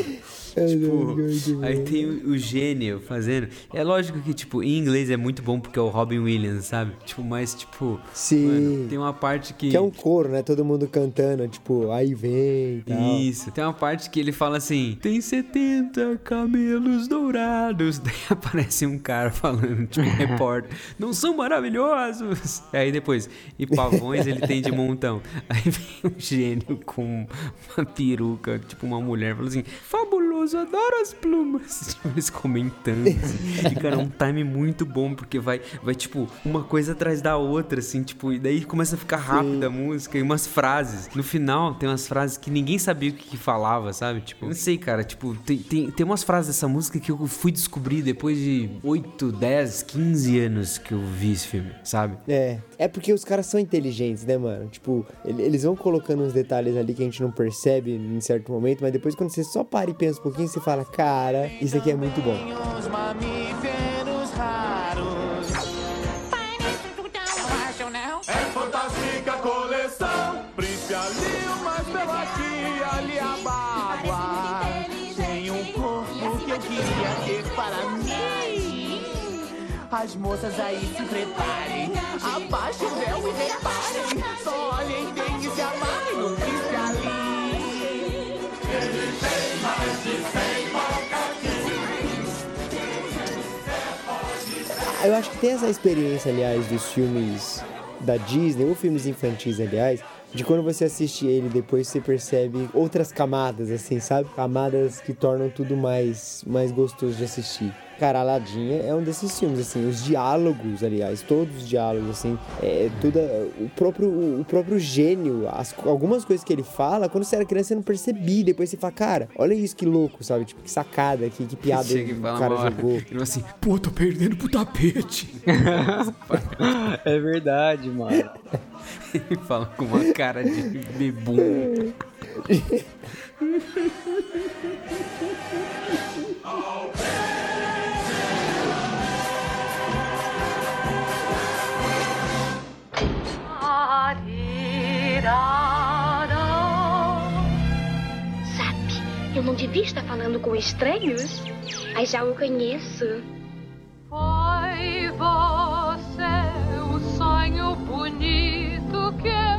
tipo, aí tem o, gênio fazendo. É lógico que, tipo, em inglês é muito bom porque é o Robin Williams, sabe? Tipo, mas, tipo, Sim. mano, tem uma parte que. Que é um coro, né? Todo mundo cantando, tipo, aí vem e tal. Isso, tem uma parte que ele fala assim: tem 70 camelos dourados. Daí aparece um cara falando, tipo, repórter, não são maravilhosos? Aí depois, e pavões ele tem de montão. Aí vem um gênio com uma peruca, tipo uma mulher, fala assim: fabuloso, adoro as plumas. Tipo, eles comentando. Assim. E, cara, é um time muito bom, porque vai, vai, tipo, uma coisa atrás da outra, assim, tipo, e daí começa a ficar rápida a música e umas frases. No final, tem umas frases que ninguém sabia o que, que falava, sabe? Tipo, eu não sei, cara, tipo, tem, tem, tem umas frases dessa música que eu fui descobrir depois de 8, 10, 15 anos que eu vi esse filme, sabe? É, é porque os caras são inteligentes, né, mano? Tipo, ele- eles vão colocando uns detalhes ali que a gente não percebe em certo momento, mas depois quando você só para e pensa um pouquinho, você fala, cara, isso aqui é muito bom. É fantástica coleção. Príncipe ali, o mais belo aqui, ali a bárbara. Tem um corpo que eu queria ter para mim. As moças aí se preparem. Abaixe o véu e reparem. Só olhem, Eu acho que tem essa experiência, aliás, dos filmes da Disney, ou filmes infantis, aliás, de quando você assiste ele, depois você percebe outras camadas, assim, sabe? Camadas que tornam tudo mais, mais gostoso de assistir. Cara, Aladdin é um desses filmes, assim, os diálogos, aliás, todos os diálogos, assim, é tudo, o próprio, o próprio gênio, as, algumas coisas que ele fala, quando você era criança você não percebia, depois você fala, cara, olha isso que louco, sabe? Tipo, que sacada, que, que piada Chega e o cara hora, jogou. Ele fala assim, pô, tô perdendo pro tapete. é verdade, mano. Ele fala com uma cara de bebum. Sabe, eu não devia estar falando com estranhos, mas já o conheço. Foi você o sonho bonito que.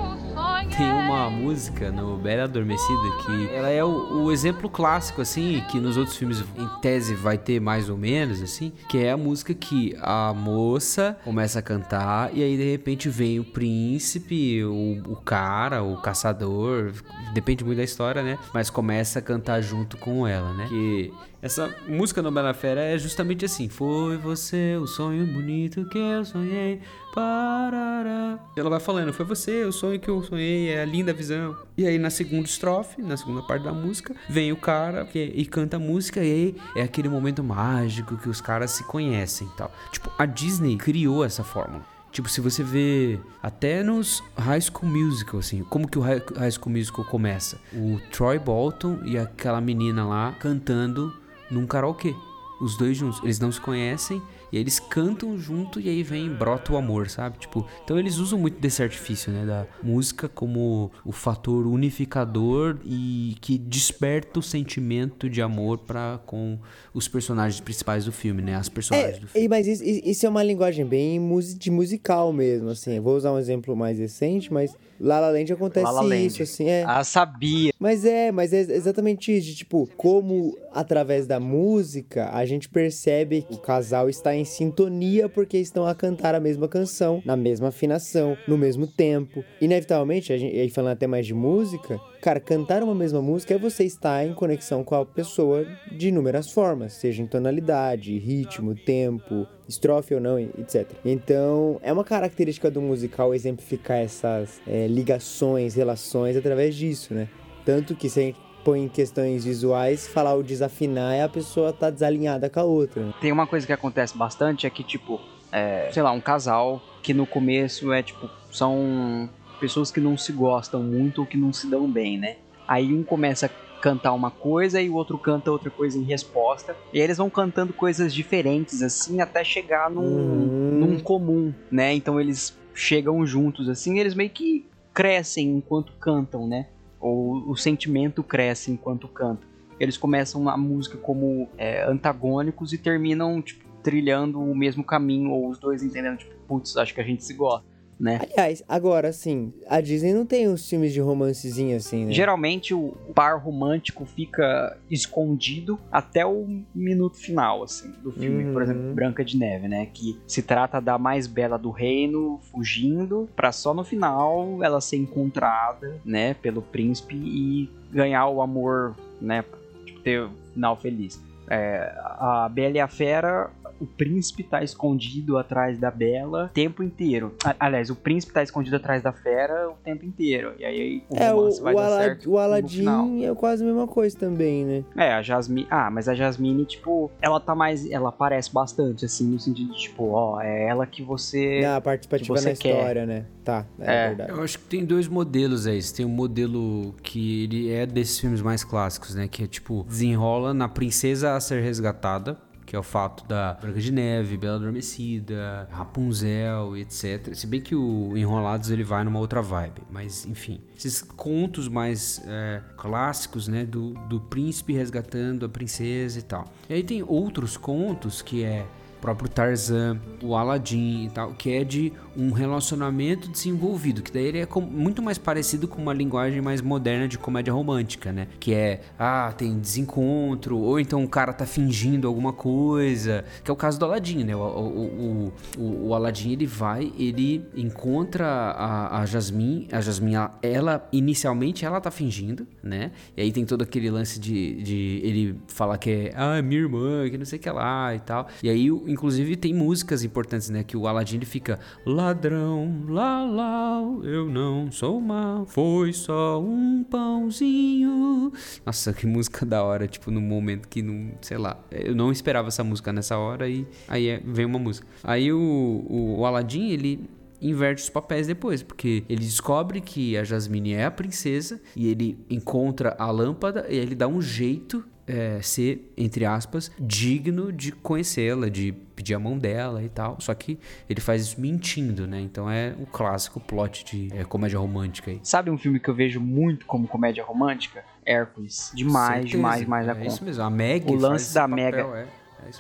Tem uma música no Bela Adormecida que ela é o, o exemplo clássico, assim, que nos outros filmes, em tese, vai ter mais ou menos, assim, que é a música que a moça começa a cantar e aí de repente vem o príncipe, o, o cara, o caçador, depende muito da história, né? Mas começa a cantar junto com ela, né? Que essa música no Bela Fera é justamente assim: Foi você o sonho bonito que eu sonhei. Parará. E ela vai falando: Foi você o sonho que eu sonhei, é a linda visão. E aí na segunda estrofe, na segunda parte da música, vem o cara que- e canta a música. E aí é aquele momento mágico que os caras se conhecem tal. Tipo, a Disney criou essa fórmula. Tipo, se você vê até nos High School Musical, assim, como que o High School Musical começa? O Troy Bolton e aquela menina lá cantando num karaokê. Os dois juntos. Eles não se conhecem e eles cantam junto e aí vem brota o amor, sabe? Tipo, então eles usam muito desse artifício, né, da música como o fator unificador e que desperta o sentimento de amor para com os personagens principais do filme, né? As personagens do filme. É, mas isso, isso é uma linguagem bem de musical mesmo, assim. Eu Vou usar um exemplo mais recente, mas La La Land acontece La La Land. isso, assim, é. Ah, sabia. Mas é, mas é exatamente isso, de, tipo, como através da música a gente percebe que o casal está em em sintonia porque estão a cantar a mesma canção, na mesma afinação, no mesmo tempo. Inevitavelmente, a gente, aí falando até mais de música, cara, cantar uma mesma música é você estar em conexão com a pessoa de inúmeras formas, seja em tonalidade, ritmo, tempo, estrofe ou não, etc. Então, é uma característica do musical exemplificar essas é, ligações, relações através disso, né? Tanto que se a gente põe em questões visuais, falar o desafinar é a pessoa tá desalinhada com a outra. né? Tem uma coisa que acontece bastante é que, tipo, é, sei lá, um casal que no começo é tipo, são pessoas que não se gostam muito ou que não se dão bem, né? Aí um começa a cantar uma coisa e o outro canta outra coisa em resposta. E aí eles vão cantando coisas diferentes, assim, até chegar num, num comum, né? Então eles chegam juntos, assim, e eles meio que crescem enquanto cantam, né? Ou o sentimento cresce enquanto cantam. Eles começam a música como é, antagônicos e terminam, tipo, trilhando o mesmo caminho, ou os dois entendendo, tipo, putz, acho que a gente se gosta, né? Aliás, agora assim, a Disney não tem uns filmes de romancezinho assim, né? Geralmente o par romântico fica escondido até o minuto final, assim, do filme. Por Uhum. exemplo, Branca de Neve, né? Que se trata da mais bela do reino fugindo pra só no final ela ser encontrada, né? Pelo príncipe e ganhar o amor, né? Tipo, ter o final feliz. É, a Bela e a Fera, o príncipe tá escondido atrás da Bela o tempo inteiro. Aliás, o príncipe tá escondido atrás da Fera o tempo inteiro. E aí o É, o, vai o, dar Ala- certo o. Aladdin é quase a mesma coisa também, né? É, a Jasmine. Ah, mas a Jasmine, tipo, ela tá mais. Ela aparece bastante, assim, no sentido de, tipo, ó, é ela que você. Na participativa você na quer. história, né? Tá, é, É. verdade. Eu acho que tem dois modelos aí. Você tem um modelo que ele é desses filmes mais clássicos, né? Que é tipo, desenrola na princesa a ser resgatada. Que é o fato da Branca de Neve, Bela Adormecida, Rapunzel, etc. Se bem que o Enrolados ele vai numa outra vibe. Mas, enfim. Esses contos mais é, clássicos, né? Do, do príncipe resgatando a princesa e tal. E aí tem outros contos que é próprio Tarzan, o Aladdin e tal, que é de um relacionamento desenvolvido, que daí ele é muito mais parecido com uma linguagem mais moderna de comédia romântica, né? Que é, ah, tem desencontro, ou então o cara tá fingindo alguma coisa, que é o caso do Aladdin, né? O, o, o, o, Aladdin, ele vai, ele encontra a, a Jasmine, a Jasmine, ela- ela, inicialmente, ela tá fingindo, né? E aí tem todo aquele lance de, de ele falar que é, ah, minha irmã, que não sei o que lá e tal. E aí, inclusive, tem músicas importantes, né? Que o Aladdin, ele fica, ladrão, lá, lá, eu não sou mal, foi só um pãozinho. Nossa, que música da hora, tipo, no momento que não, sei lá, eu não esperava essa música nessa hora e aí é- vem uma música. Aí o, o, o Aladdin, ele inverte os papéis depois, porque ele descobre que a Jasmine é a princesa e ele encontra a lâmpada e ele dá um jeito é, ser, entre aspas, digno de conhecê-la, de pedir a mão dela e tal. Só que ele faz isso mentindo, né? Então é o clássico plot de é, comédia romântica aí. Sabe um filme que eu vejo muito como comédia romântica? Hércules. Demais, Certeza. demais, demais da É conta. isso mesmo, a Meg O lance da Mega. é.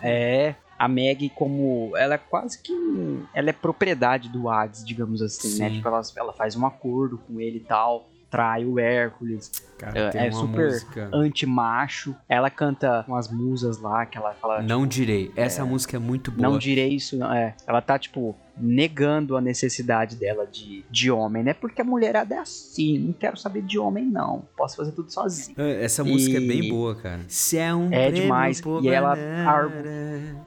É. É, a Meg como ela é quase que ela é propriedade do Hades, digamos assim, né? Sim. Tipo, ela, ela faz um acordo com ele e tal, trai o Hércules. Cara, é é super música- anti-macho. Ela canta umas musas lá que ela fala Não direi. Essa música é muito boa. não direi isso, não. É, ela tá, tipo, negando a necessidade dela de, de homem, né? Porque a mulherada é assim, não quero saber de homem, não. Posso fazer tudo sozinho. É, Essa música é E- bem boa, cara. Se é um É demais. E ela argu-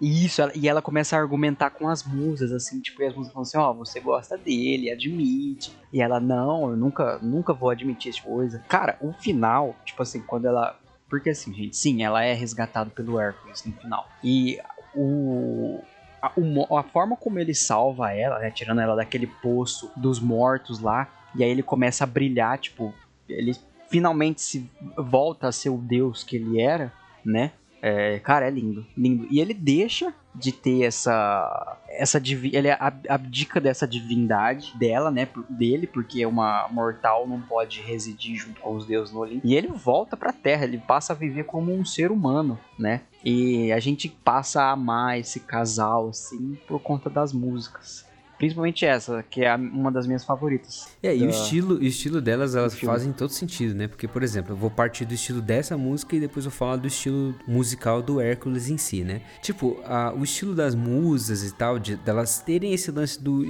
Isso, ela- e ela começa a argumentar com as musas, assim, tipo, e as musas falam assim, ó, você gosta dele, admite. E ela, não, eu nunca, nunca vou admitir essa coisa. Cara, o final, tipo assim, quando ela. Porque assim, gente, sim, ela é resgatada pelo Hércules no final. E o. A, a forma como ele salva ela, né? Tirando ela daquele poço dos mortos lá. E aí ele começa a brilhar, tipo, ele finalmente se volta a ser o deus que ele era, né? É, cara, é lindo, lindo. E ele deixa de ter essa. essa ele ab- abdica dessa divindade dela, né? Dele, porque uma mortal não pode residir junto com os deuses no Olimpo. E ele volta pra Terra, ele passa a viver como um ser humano, né? E a gente passa a amar esse casal, assim, por conta das músicas. Principalmente essa, que é uma das minhas favoritas. É, e o estilo, o estilo delas, elas fazem todo sentido, né? Porque, por exemplo, eu vou partir do estilo dessa música e depois eu vou falar do estilo musical do Hércules em si, né? Tipo, a- o estilo das musas e tal, de, delas terem esse lance do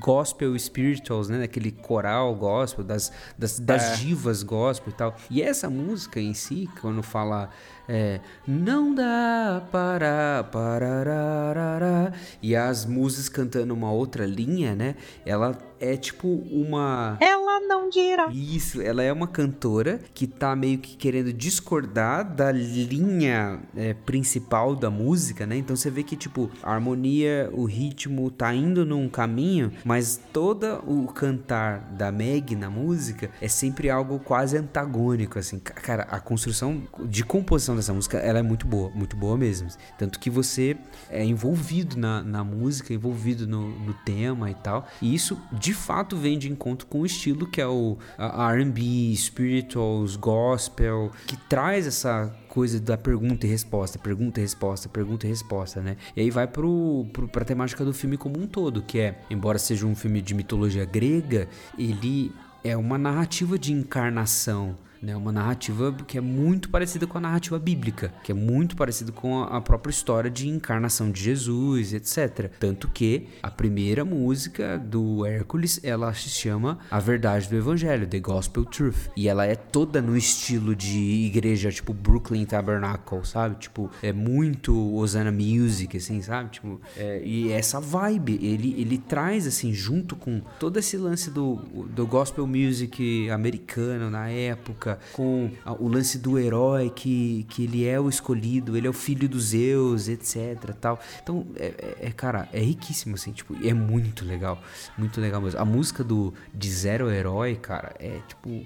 gospel spirituals, né? Daquele coral gospel, das, das, das É. divas gospel e tal. E essa música em si, quando fala é, não dá para parararara, e as musas cantando uma outra linha, né? Ela é tipo uma Ela não dirá. isso, ela é uma cantora que tá meio que querendo discordar da linha é, principal da música, né? Então você vê que, tipo, a harmonia, o ritmo tá indo num caminho, mas todo o cantar da Meg na música é sempre algo quase antagônico, assim. Ca- Cara, a construção de composição dessa música, ela é muito boa, muito boa mesmo. Tanto que você é envolvido na, na música, envolvido no, no tema e tal. E isso, de fato, vem de encontro com o estilo que é o R&B, spirituals, gospel, que traz essa coisa da pergunta e resposta, pergunta e resposta, pergunta e resposta, né? E aí vai pro, pro, pra temática do filme como um todo, que é, embora seja um filme de mitologia grega, ele é uma narrativa de encarnação, né? Uma narrativa que é muito parecida com a narrativa bíblica, que é muito parecida com a própria história de encarnação de Jesus, etc. Tanto que a primeira música do Hércules, ela se chama A Verdade do Evangelho, The Gospel Truth. E ela é toda no estilo de igreja, tipo Brooklyn Tabernacle, sabe? Tipo, é muito Hosanna Music, assim, sabe? Tipo, é, e essa vibe, ele, ele traz, assim, junto com todo esse lance do, do gospel music americano na época, com a- o lance do herói que, que ele é o escolhido, ele é o filho dos Zeus, etc, tal. Então, é, é- é, cara, é riquíssimo, assim, tipo, é muito legal, muito legal mesmo. A música do De Zero Herói, cara, é tipo...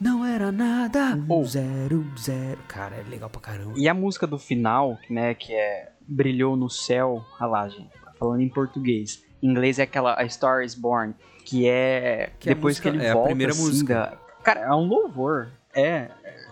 Não era nada, um zero, zero. Cara, é legal pra caramba. E a música do final, né, que é Brilhou no Céu, olha lá, gente, tá falando em português. Em inglês é aquela A Star is Born, que é Que a depois música- que ele é a volta primeira assim, música. da- Cara, é um louvor. É,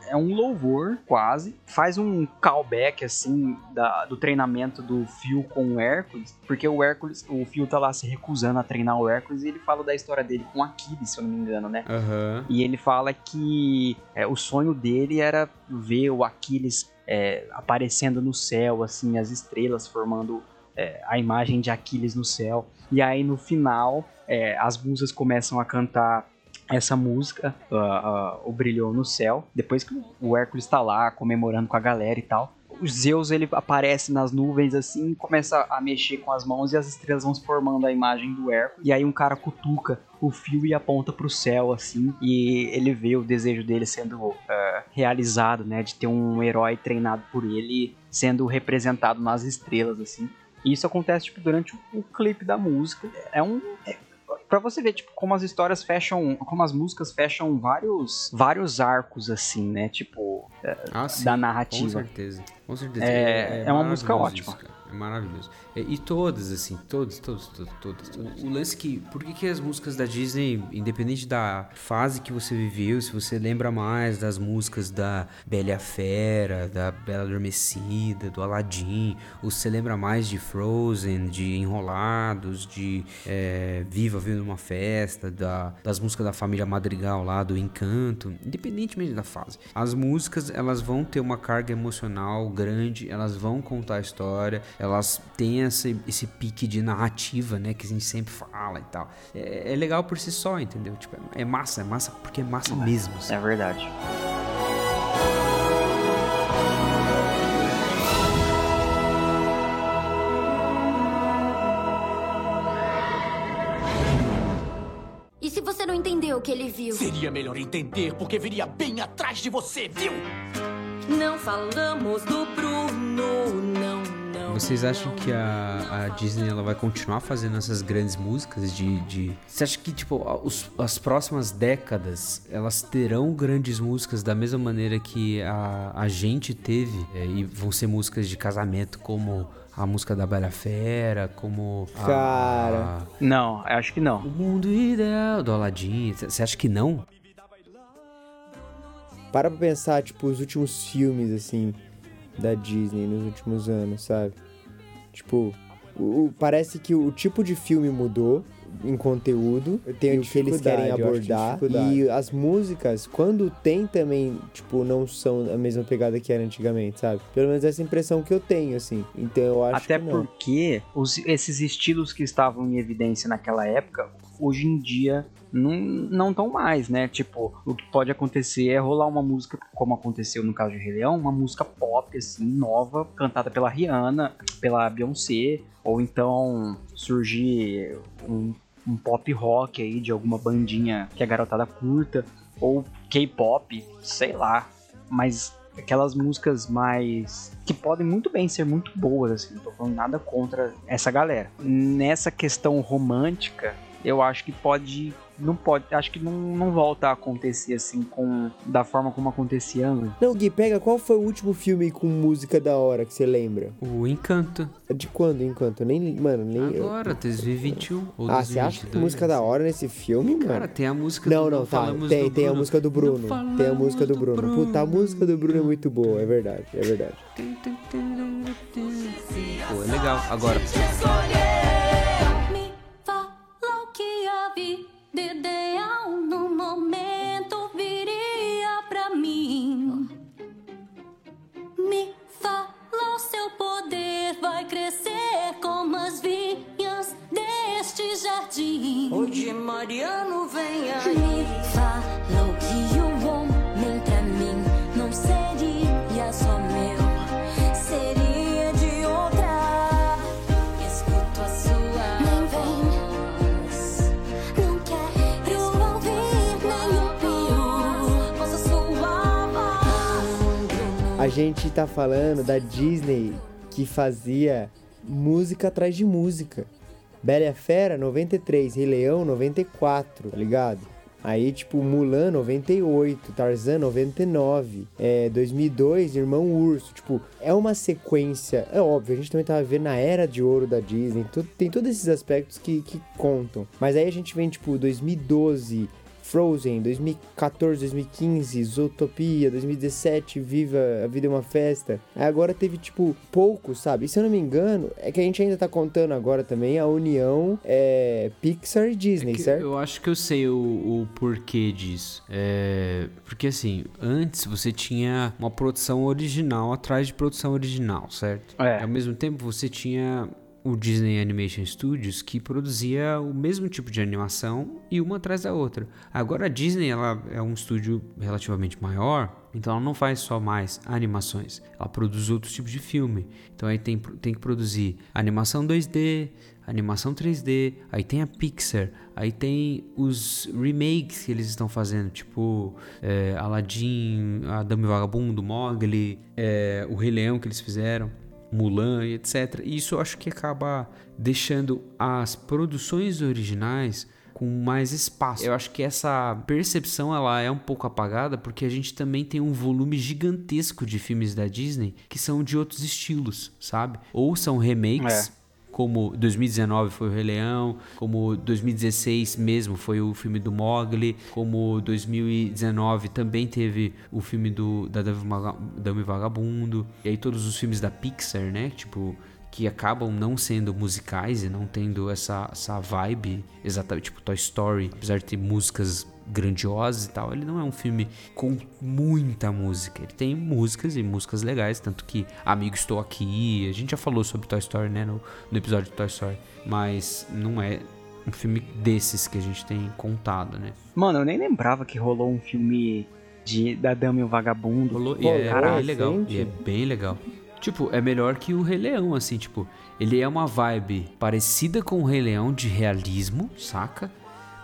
é um louvor, quase. Faz um callback, assim, da- do treinamento do Phil com o Hércules, porque o Hércules, o Phil tá lá se recusando a treinar o Hércules e ele fala da história dele com Aquiles, se eu não me engano, né? Aham. E ele fala que é, o sonho dele era ver o Aquiles é, aparecendo no céu, assim, as estrelas formando é, a imagem de Aquiles no céu. E aí no final, é, as musas começam a cantar essa música, ah, ah, o Brilhou no Céu, depois que o Hércules está lá comemorando com a galera e tal. O Zeus ele aparece nas nuvens assim, começa a mexer com as mãos e as estrelas vão se formando a imagem do Hércules. E aí um cara cutuca o fio e aponta pro céu assim, e ele vê o desejo dele sendo ah, realizado, né, de ter um herói treinado por ele sendo representado nas estrelas assim. Isso acontece tipo durante o, o clipe da música. É um é, Pra você ver, tipo, como as histórias fecham. Como as músicas fecham vários vários arcos, assim, né? Tipo, é, Ah, sim, da Com narrativa. certeza. Com certeza. É- é uma música ótima. É maravilhoso. É, e todas, assim, todas, todas, todas, todas, todas. O lance que. Por que, que as músicas da Disney, independente da fase que você viveu, se você lembra mais das músicas da Bela e a Fera, da Bela Adormecida, do Aladdin, ou se você lembra mais de Frozen, de Enrolados, de é, Viva Viva numa Festa, da, das músicas da família Madrigal lá, do Encanto, independentemente da fase. As músicas, elas vão ter uma carga emocional grande, elas vão contar a história, elas têm esse, esse pique de narrativa, né, que a gente sempre fala e tal. É, é legal por si só, entendeu? Tipo, é, é massa, é massa porque é massa mesmo. assim. É verdade. E se você não entendeu o que ele viu? Seria melhor entender, porque viria bem atrás de você, viu? Não falamos do Bruno, não, não. Vocês acham que a, a Disney ela vai continuar fazendo essas grandes músicas de, de... Você acha que tipo os- as próximas décadas elas terão grandes músicas da mesma maneira que a, a gente teve é, e vão ser músicas de casamento como a música da Bela Fera, como a, Cara. Não, eu acho que não. o mundo ideal do Aladdin. Você acha que não? Para pra pensar, tipo, os últimos filmes, assim, da Disney nos últimos anos, sabe? Tipo, o- o- parece que o tipo de filme mudou em conteúdo, tem o que eles querem abordar e as músicas, quando tem também, tipo, não são a mesma pegada que era antigamente, sabe? Pelo menos essa impressão que eu tenho, assim. Então eu acho Até que não. porque os- esses estilos que estavam em evidência naquela época, hoje em dia não estão mais, né? Tipo, o que pode acontecer é rolar uma música, como aconteceu no caso de Rei Leão, uma música pop, assim, nova, cantada pela Rihanna, pela Beyoncé, ou então surgir um, um pop rock aí de alguma bandinha que a garotada curta, ou K-pop, sei lá. Mas aquelas músicas mais. que podem muito bem ser muito boas, assim, não tô falando nada contra essa galera. Nessa questão romântica, eu acho que pode. Não pode. Acho que não, não volta a acontecer assim com. da forma como acontecia antes. Não, Gui, pega qual foi o último filme com música da hora que você lembra? O Encanto. De quando, Encanto? Nem, mano, nem. eu- Agora, 2021 ou Ah, você acha que tem 2022, música da hora nesse filme, mano? Cara, tem a música Não, do não, Não tá. Tem, tem a Bruno. música do Bruno. Tem a música do falamos Bruno. Puta, a música do Bruno é muito boa, é verdade, é verdade. Pô, é legal. Agora, gente tá falando da Disney que fazia música atrás de música. Bela e a Fera, 93. Rei Leão, 94, tá ligado? Aí, tipo, Mulan, 98. Tarzan, 99. É, 2002, Irmão Urso. Tipo, é uma sequência... É óbvio, a gente também tava vendo na era de ouro da Disney. tu- Tem todos esses aspectos que, que contam. Mas aí a gente vem, tipo, 2012... Frozen, 2014, 2015, Zootopia, 2017, Viva, A Vida é uma Festa. Aí agora teve, tipo, poucos, sabe? E se eu não me engano, é que a gente ainda tá contando agora também a união é, Pixar e Disney, que certo? eu acho que eu sei o, o porquê disso. É, porque assim, antes você tinha uma produção original atrás de produção original, certo? É. Ao mesmo tempo você tinha o Disney Animation Studios que produzia o mesmo tipo de animação e uma atrás da outra. Agora a Disney ela é um estúdio relativamente maior, então ela não faz só mais animações, ela produz outros tipos de filme. Então aí tem, tem que produzir animação 2D, animação 3D, aí tem a Pixar, aí tem os remakes que eles estão fazendo, tipo é, Aladdin, A Dama o Vagabundo, Mowgli, é, o Rei Leão que eles fizeram. Mulan e etc. E isso eu acho que acaba deixando as produções originais com mais espaço. Eu acho que essa percepção ela é um pouco apagada porque a gente também tem um volume gigantesco de filmes da Disney que são de outros estilos, sabe? Ou são remakes, como 2019 foi o Rei Leão, como 2016 mesmo foi o filme do Mogli, como 2019 também teve o filme do da Dama e Vaga- Dama e Vagabundo, e aí todos os filmes da Pixar, né? Tipo que acabam não sendo musicais e não tendo essa, essa vibe exatamente tipo Toy Story, apesar de ter músicas grandiosas e tal, ele não é um filme com muita música. Ele tem músicas e músicas legais, tanto que Amigo Estou Aqui, a gente já falou sobre Toy Story, né, no, no episódio de Toy Story, mas não é um filme desses que a gente tem contado, né? Mano, eu nem lembrava que rolou um filme de, da Dama e o Vagabundo. Rolou, e Pô, é caraca. bem legal, e é bem legal. Tipo, é melhor que o Rei Leão, assim, tipo, ele é uma vibe parecida com o Rei Leão de realismo, saca?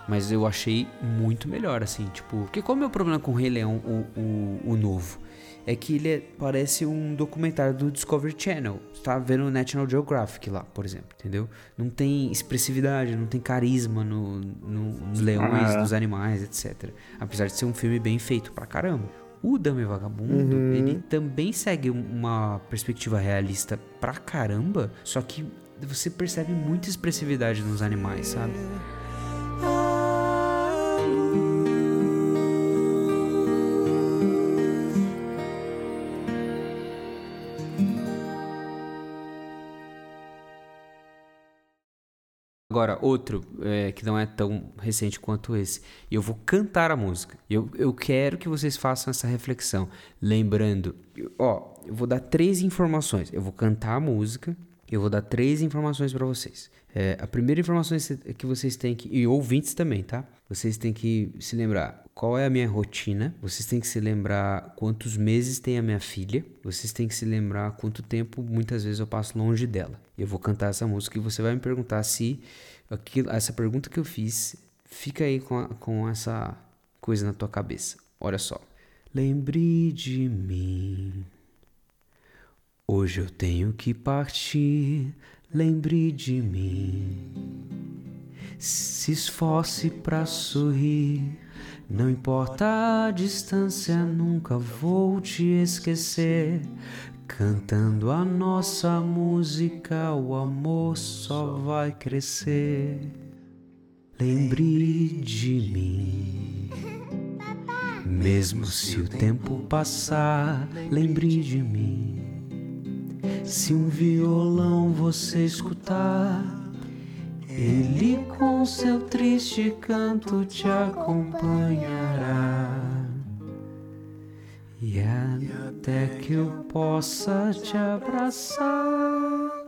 Mas eu achei muito melhor, assim, tipo. Porque qual é o meu problema com o Rei Leão, o, o, o novo? É que ele é- parece um documentário do Discovery Channel. Você tá vendo o National Geographic lá, por exemplo, entendeu? Não tem expressividade, não tem carisma no, no- nos leões, Ah. nos animais, etc. Apesar de ser um filme bem feito pra caramba. O Dama e Vagabundo, Uhum. ele também segue uma perspectiva realista pra caramba, só que você percebe muita expressividade nos animais, sabe? Agora, outro é, que não é tão recente quanto esse. Eu vou cantar a música. Eu, eu quero que vocês façam essa reflexão. Lembrando, ó, eu vou dar três informações. Eu vou cantar a música. Eu vou dar três informações para vocês. É, a primeira informação que vocês têm que. E ouvintes também, tá? Vocês têm que se lembrar qual é a minha rotina. Vocês têm que se lembrar quantos meses tem a minha filha. Vocês têm que se lembrar quanto tempo muitas vezes eu passo longe dela. Eu vou cantar essa música e você vai me perguntar se aquilo, essa pergunta que eu fiz fica aí com, a, com essa coisa na tua cabeça. Olha só. Lembre de mim. Hoje eu tenho que partir. Lembre de mim. Se esforce para sorrir. Não importa a distância, nunca vou te esquecer. Cantando a nossa música, o amor só vai crescer. Lembre de mim. Mesmo se o tempo passar, lembre de mim. Se um violão você escutar, ele com seu triste canto te acompanhará. E até que eu possa te abraçar,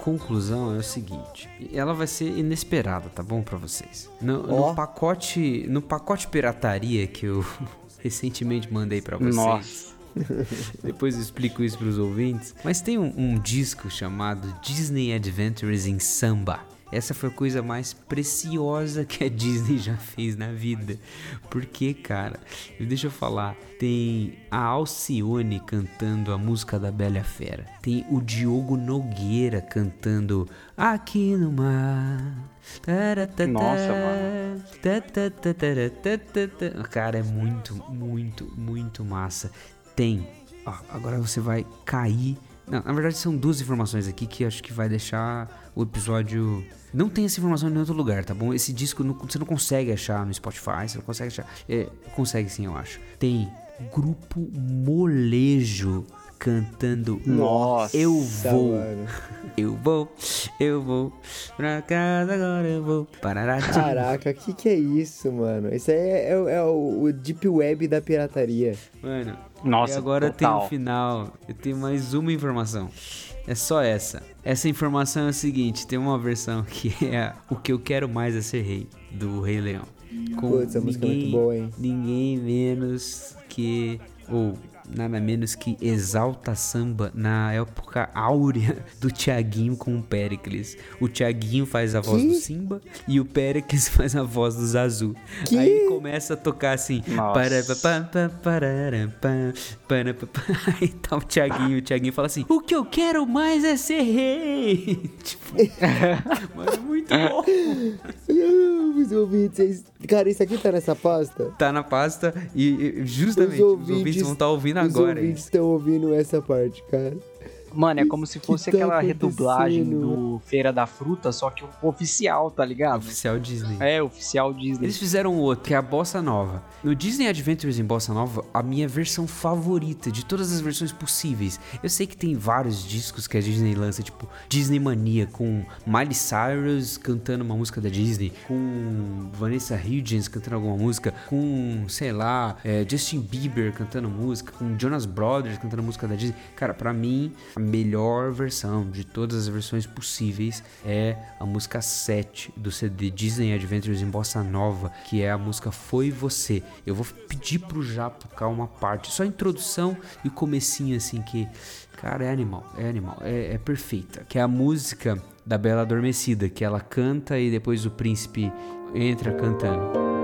conclusão é o seguinte, ela vai ser inesperada, tá bom pra vocês? No, no Ó. pacote, no pacote pirataria que eu recentemente mandei pra vocês. Nossa. Depois eu explico isso pros ouvintes. Mas tem um, um disco chamado Disney Adventures in Samba. Essa foi a coisa mais preciosa que a Disney já fez na vida. Porque, cara, deixa eu falar, tem a Alcione cantando a música da Bela Fera. Tem o Diogo Nogueira cantando Aqui no Mar. Nossa, mano. Cara, é muito, muito, muito massa. Tem. Ó, agora você vai cair. Não, na verdade são duas informações aqui que acho que vai deixar o episódio. Não tem essa informação em nenhum outro lugar, tá bom? Esse disco não- você não consegue achar no Spotify, você não consegue achar. É, consegue sim, eu acho. Tem Grupo Molejo cantando Nossa, Eu Vou. mano. Eu vou, eu vou. Pra casa agora eu vou. Parará. Caraca, que que é isso, mano? Isso aí é, é- é o, o deep web da pirataria. Mano, Nossa, e agora tem total. o final. Eu tenho mais uma informação. É só essa. Essa informação é o seguinte: tem uma versão que é o que eu quero mais é ser rei, do Rei Leão. Com Putz, essa música é muito boa, hein? Ninguém menos que. Ou nada menos que Exalta Samba na época áurea do Tiaguinho com o Pericles. O Tiaguinho faz a voz Que? do Simba e o Pericles faz a voz do Zazu. Que? Aí começa a tocar assim. Para, para, pa, pa. Aí tá o Tiaguinho. O Tiaguinho fala assim: O que eu quero mais é ser rei. tipo, é muito bom. Os ouvintes, cara, isso aqui tá nessa pasta? Tá na pasta e e justamente os ouvintes, vão estar ouvindo os agora. ouvintes isso. estão ouvindo essa parte, cara. Mano, é como se fosse tá aquela redublagem do Feira da Fruta, só que o oficial, tá ligado? Oficial Disney. É, oficial Disney. Eles fizeram outro, que é a Bossa Nova. No Disney Adventures em Bossa Nova, a minha versão favorita de todas as versões possíveis. Eu sei que tem vários discos que a Disney lança, tipo Disney Mania, com Miley Cyrus cantando uma música da Disney, com Vanessa Hudgens cantando alguma música, com, sei lá, é, Justin Bieber cantando música, com Jonas Brothers cantando música da Disney. Cara, pra mim, melhor versão de todas as versões possíveis é a música 7 do CD Disney Adventures em Bossa Nova, que é a música Foi Você. Eu vou pedir pro Já tocar uma parte, só a introdução e o comecinho assim que, cara, é animal, é animal, é, é perfeita. Que é a música da Bela Adormecida, que ela canta e depois o príncipe entra cantando.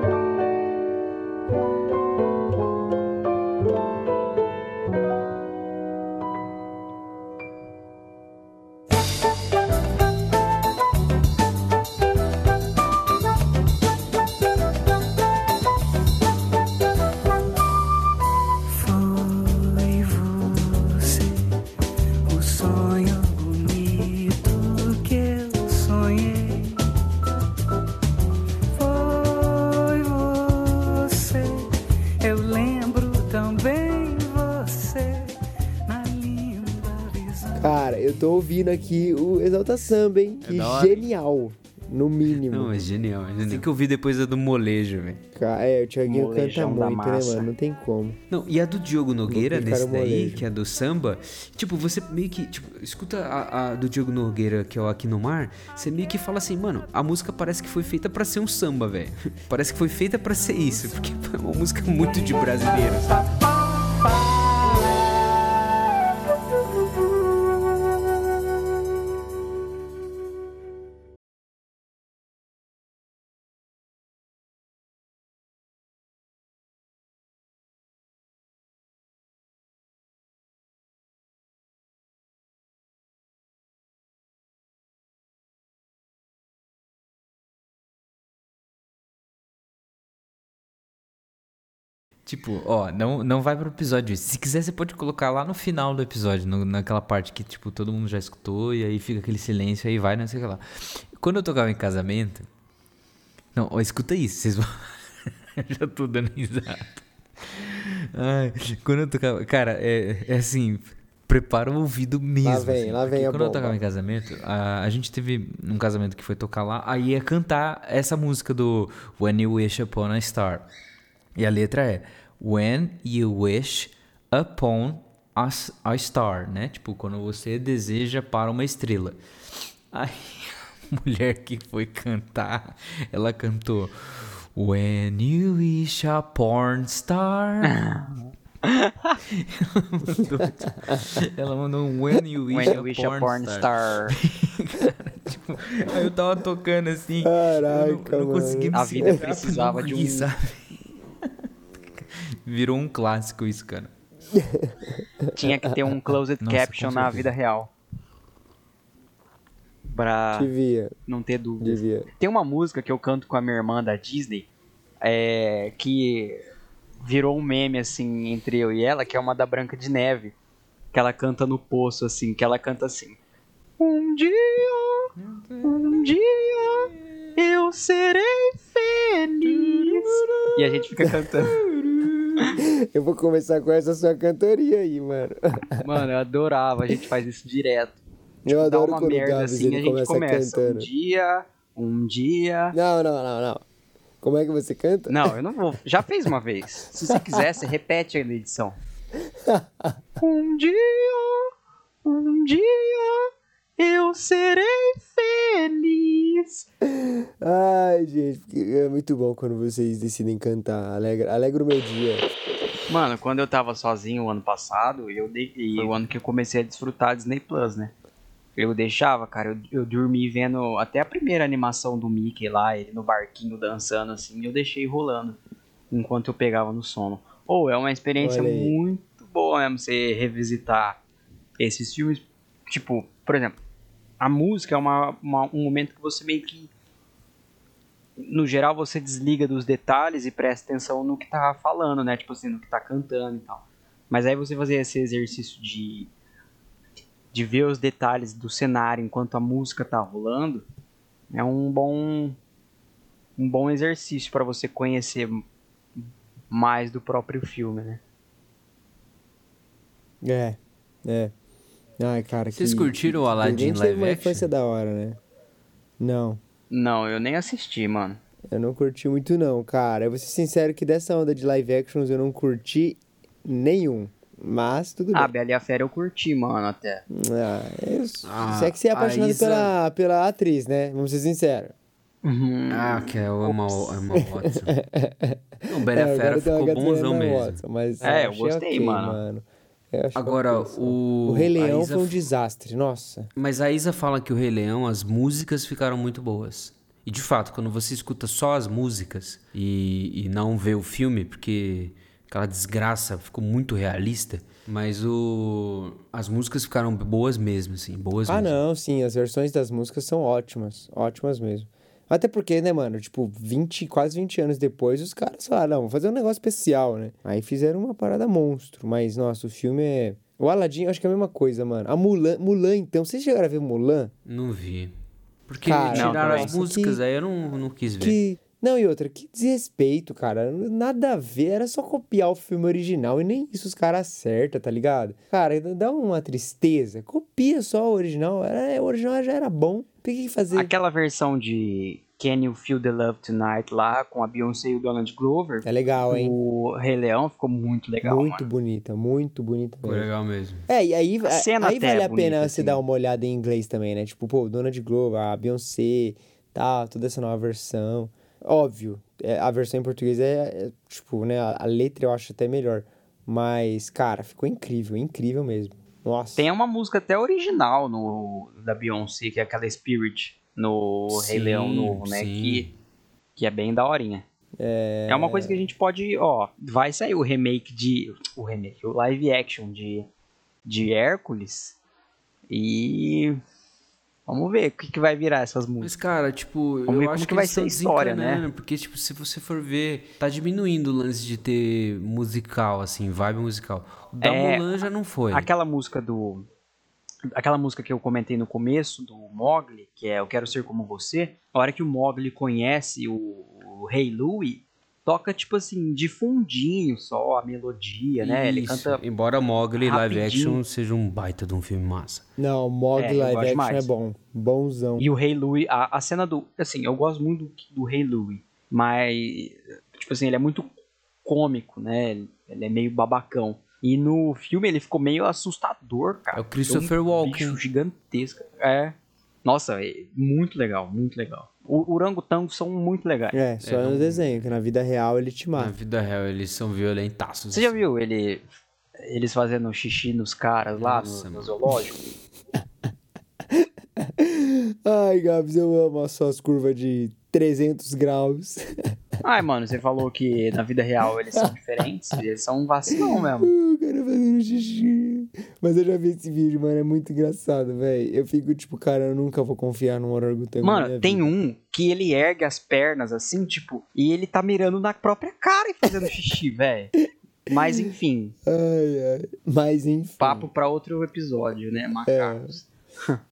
Ouvindo aqui o Exalta Samba, hein? Que da hora. genial. No mínimo. Não, é genial, é genial. Tem que ouvir depois a do molejo, velho. É, o Thiaguinho canta muito, né, massa. mano? Não tem como. Não, e a do Diogo Nogueira, desse daí, molejo. que é do samba, tipo, você meio que, tipo, escuta a, a do Diogo Nogueira, que é o Aqui no Mar, você meio que fala assim, mano, a música parece que foi feita pra ser um samba, velho. Parece que foi feita pra ser isso, porque é uma música muito de brasileiro, sabe? Tipo, ó, não, não vai pro episódio. Se quiser, você pode colocar lá no final do episódio, no- naquela parte que, tipo, todo mundo já escutou e aí fica aquele silêncio, aí vai, não sei o que lá. Quando eu tocava em casamento. Não, ó, escuta isso, vocês vão. já tô dando risada. Ai, quando eu tocava. Cara, é, é assim. Prepara o ouvido mesmo. Lá vem, assim, lá vem a Quando eu bomba. tocava em casamento, a, a gente teve um casamento que foi tocar lá, aí ia cantar essa música do When You Wish Upon a Star. E a letra é When you wish upon a, a star, né? Tipo, quando você deseja para uma estrela. Aí a mulher que foi cantar, ela cantou When you wish a porn star. ela, mandou, ela mandou um When you wish, When a, you wish porn a porn star. Cara, tipo, aí eu tava tocando assim. Caraca, eu não, eu não consegui me A vida precisava de um- sabe? Virou um clássico isso, cara. Tinha que ter um closed Nossa, caption na vida real. Pra Devia, não ter dúvida. devia. Tem uma música que eu canto com a minha irmã da Disney, é, que virou um meme assim entre eu e ela, que é uma da Branca de Neve, que ela canta no poço assim, que ela canta assim: Um dia, um dia eu serei feliz. E a gente fica cantando. Eu vou começar com essa sua cantoria aí, mano. Mano, eu adorava, a gente faz isso direto. Eu Dá adoro uma quando merda Gabs assim, ele a gente começa, começa. Um cantando. dia, um dia. Não, não, não, não. Como é que você canta? Não, eu não vou. Já fez uma vez. Se você quiser, você repete aí na edição. Um dia, um dia, eu serei feliz. Ai, gente, é muito bom quando vocês decidem cantar. Alegra, alegra o meu dia. Mano, quando eu tava sozinho o ano passado, eu dei, e foi o ano que eu comecei a desfrutar Disney Plus, né? Eu deixava, cara, eu, eu dormi vendo até a primeira animação do Mickey lá, ele no barquinho dançando assim, e eu deixei rolando enquanto eu pegava no sono. Ou é uma experiência muito boa mesmo você revisitar esses filmes. Tipo, por exemplo, a música é uma, uma- um momento que você meio que. No geral, você desliga dos detalhes e presta atenção no que tá falando, né? Tipo assim, no que tá cantando e tal. Mas aí você fazer esse exercício de. de ver os detalhes do cenário enquanto a música tá rolando é um bom. um bom exercício para você conhecer mais do próprio filme, né? É, é. Ai, cara, Vocês que- curtiram o Aladdin a gente live teve uma action? infância da hora, né? Não, Não, eu nem assisti, mano. eu não curti muito não, cara. Eu vou ser sincero que dessa onda de live actions eu não curti nenhum. Mas tudo Ah, bem. Bela e a Fera eu curti, mano, até. Ah, é isso. Ah, Você é que você é a apaixonado Isa- pela, pela atriz, né? Vamos ser sinceros. Ah, que é o Emma, Emma Watson. Não, Bela e a É, Fera ficou bonzão mesmo. Watson, mas É, eu gostei, ok, mano. Eu achei Agora, ok, só. o- O Rei Leão Isa foi um desastre, nossa. Mas a Isa fala que o Rei Leão, as músicas ficaram muito boas. E de fato, quando você escuta só as músicas e, e não vê o filme, porque aquela desgraça ficou muito realista, mas o as músicas ficaram boas mesmo, assim, boas Ah, mesmo. não, sim, as versões das músicas são ótimas, ótimas mesmo. Até porque, né, mano, tipo, 20, quase 20 anos depois, os caras falaram, não, vamos fazer um negócio especial, né? Aí fizeram uma parada monstro, mas, nossa, o filme é... O Aladdin, acho que é a mesma coisa, mano. A Mulan, Mulan então, vocês chegaram a ver Mulan? Não vi. Porque Cara, tiraram também. as músicas, que- aí eu não, não quis ver. Que... Não, e outra, que desrespeito, cara. Nada a ver, era só copiar o filme original e nem isso os caras acertam, tá ligado? Cara, dá uma tristeza. Copia só o original. Era, o original já era bom. Por que fazer? Aquela versão de Can You Feel the Love Tonight lá com a Beyoncé e o Donald Glover. É legal, hein? O Rei Leão ficou muito legal. muito mano. bonita, muito bonita. Mesmo. legal mesmo. É, e aí, A cena aí até vale é a pena bonita, você assim. dar uma olhada em inglês também, né? Tipo, pô, Donald Glover, a Beyoncé, tal, toda essa nova versão. Óbvio, é, a versão em português é, é, tipo, né? A, a letra eu acho até melhor. Mas, cara, ficou incrível, incrível mesmo. Nossa. Tem uma música até original no da Beyoncé, que é aquela Spirit no Rei Sim, Leão novo, né? sim. Que, que é bem daorinha. É... É uma coisa que a gente pode, ó, vai sair o remake de o remake, o live action de de Hércules e vamos ver o que, que vai virar essas músicas. Mas, cara, tipo, Vamos eu acho que que, vai ser história, né? Porque, tipo, se você for ver, tá diminuindo o lance de ter musical, assim, vibe musical. O da É, Mulan já não foi. Aquela música do. Aquela música que eu comentei no começo do Mogli, que é Eu Quero Ser Como Você, a hora que o Mogli conhece o, o Rei Louie, toca tipo assim, de fundinho só a melodia, né? Ele Isso, canta. Embora Mogli live action seja um baita de um filme massa. Não, Mog É, Live Action mais. é bom. Bonzão. E o Rei Louie, a, a cena do. Assim, eu gosto muito do, do Rei Louie, mas. Tipo assim, ele é muito cômico, né? Ele, ele é meio babacão. E no filme ele ficou meio assustador, cara. É o Christopher um Walken. bicho gigantesco. É. Nossa, é muito legal, muito legal. O orangotangos são muito legais. É, só É, no não- desenho, que na vida real ele te Na mata. vida real, eles são violentaços. Você já viu ele, eles fazendo xixi nos caras lá Nossa, no, no zoológico? Ai, Gabs, eu amo as suas curvas de 300 graus. Ai, mano, você falou que na vida real eles são diferentes. Eles são um vacilão mesmo. o cara fazendo xixi. Mas eu já vi esse vídeo, mano, é muito engraçado, velho. Eu fico tipo, cara, eu nunca vou confiar num orangotango Mano, tem vida. um que ele ergue as pernas assim, tipo, e ele tá mirando na própria cara e fazendo xixi, velho. Mas enfim, Ai, ai. Mas enfim. papo pra outro episódio, né, macacos?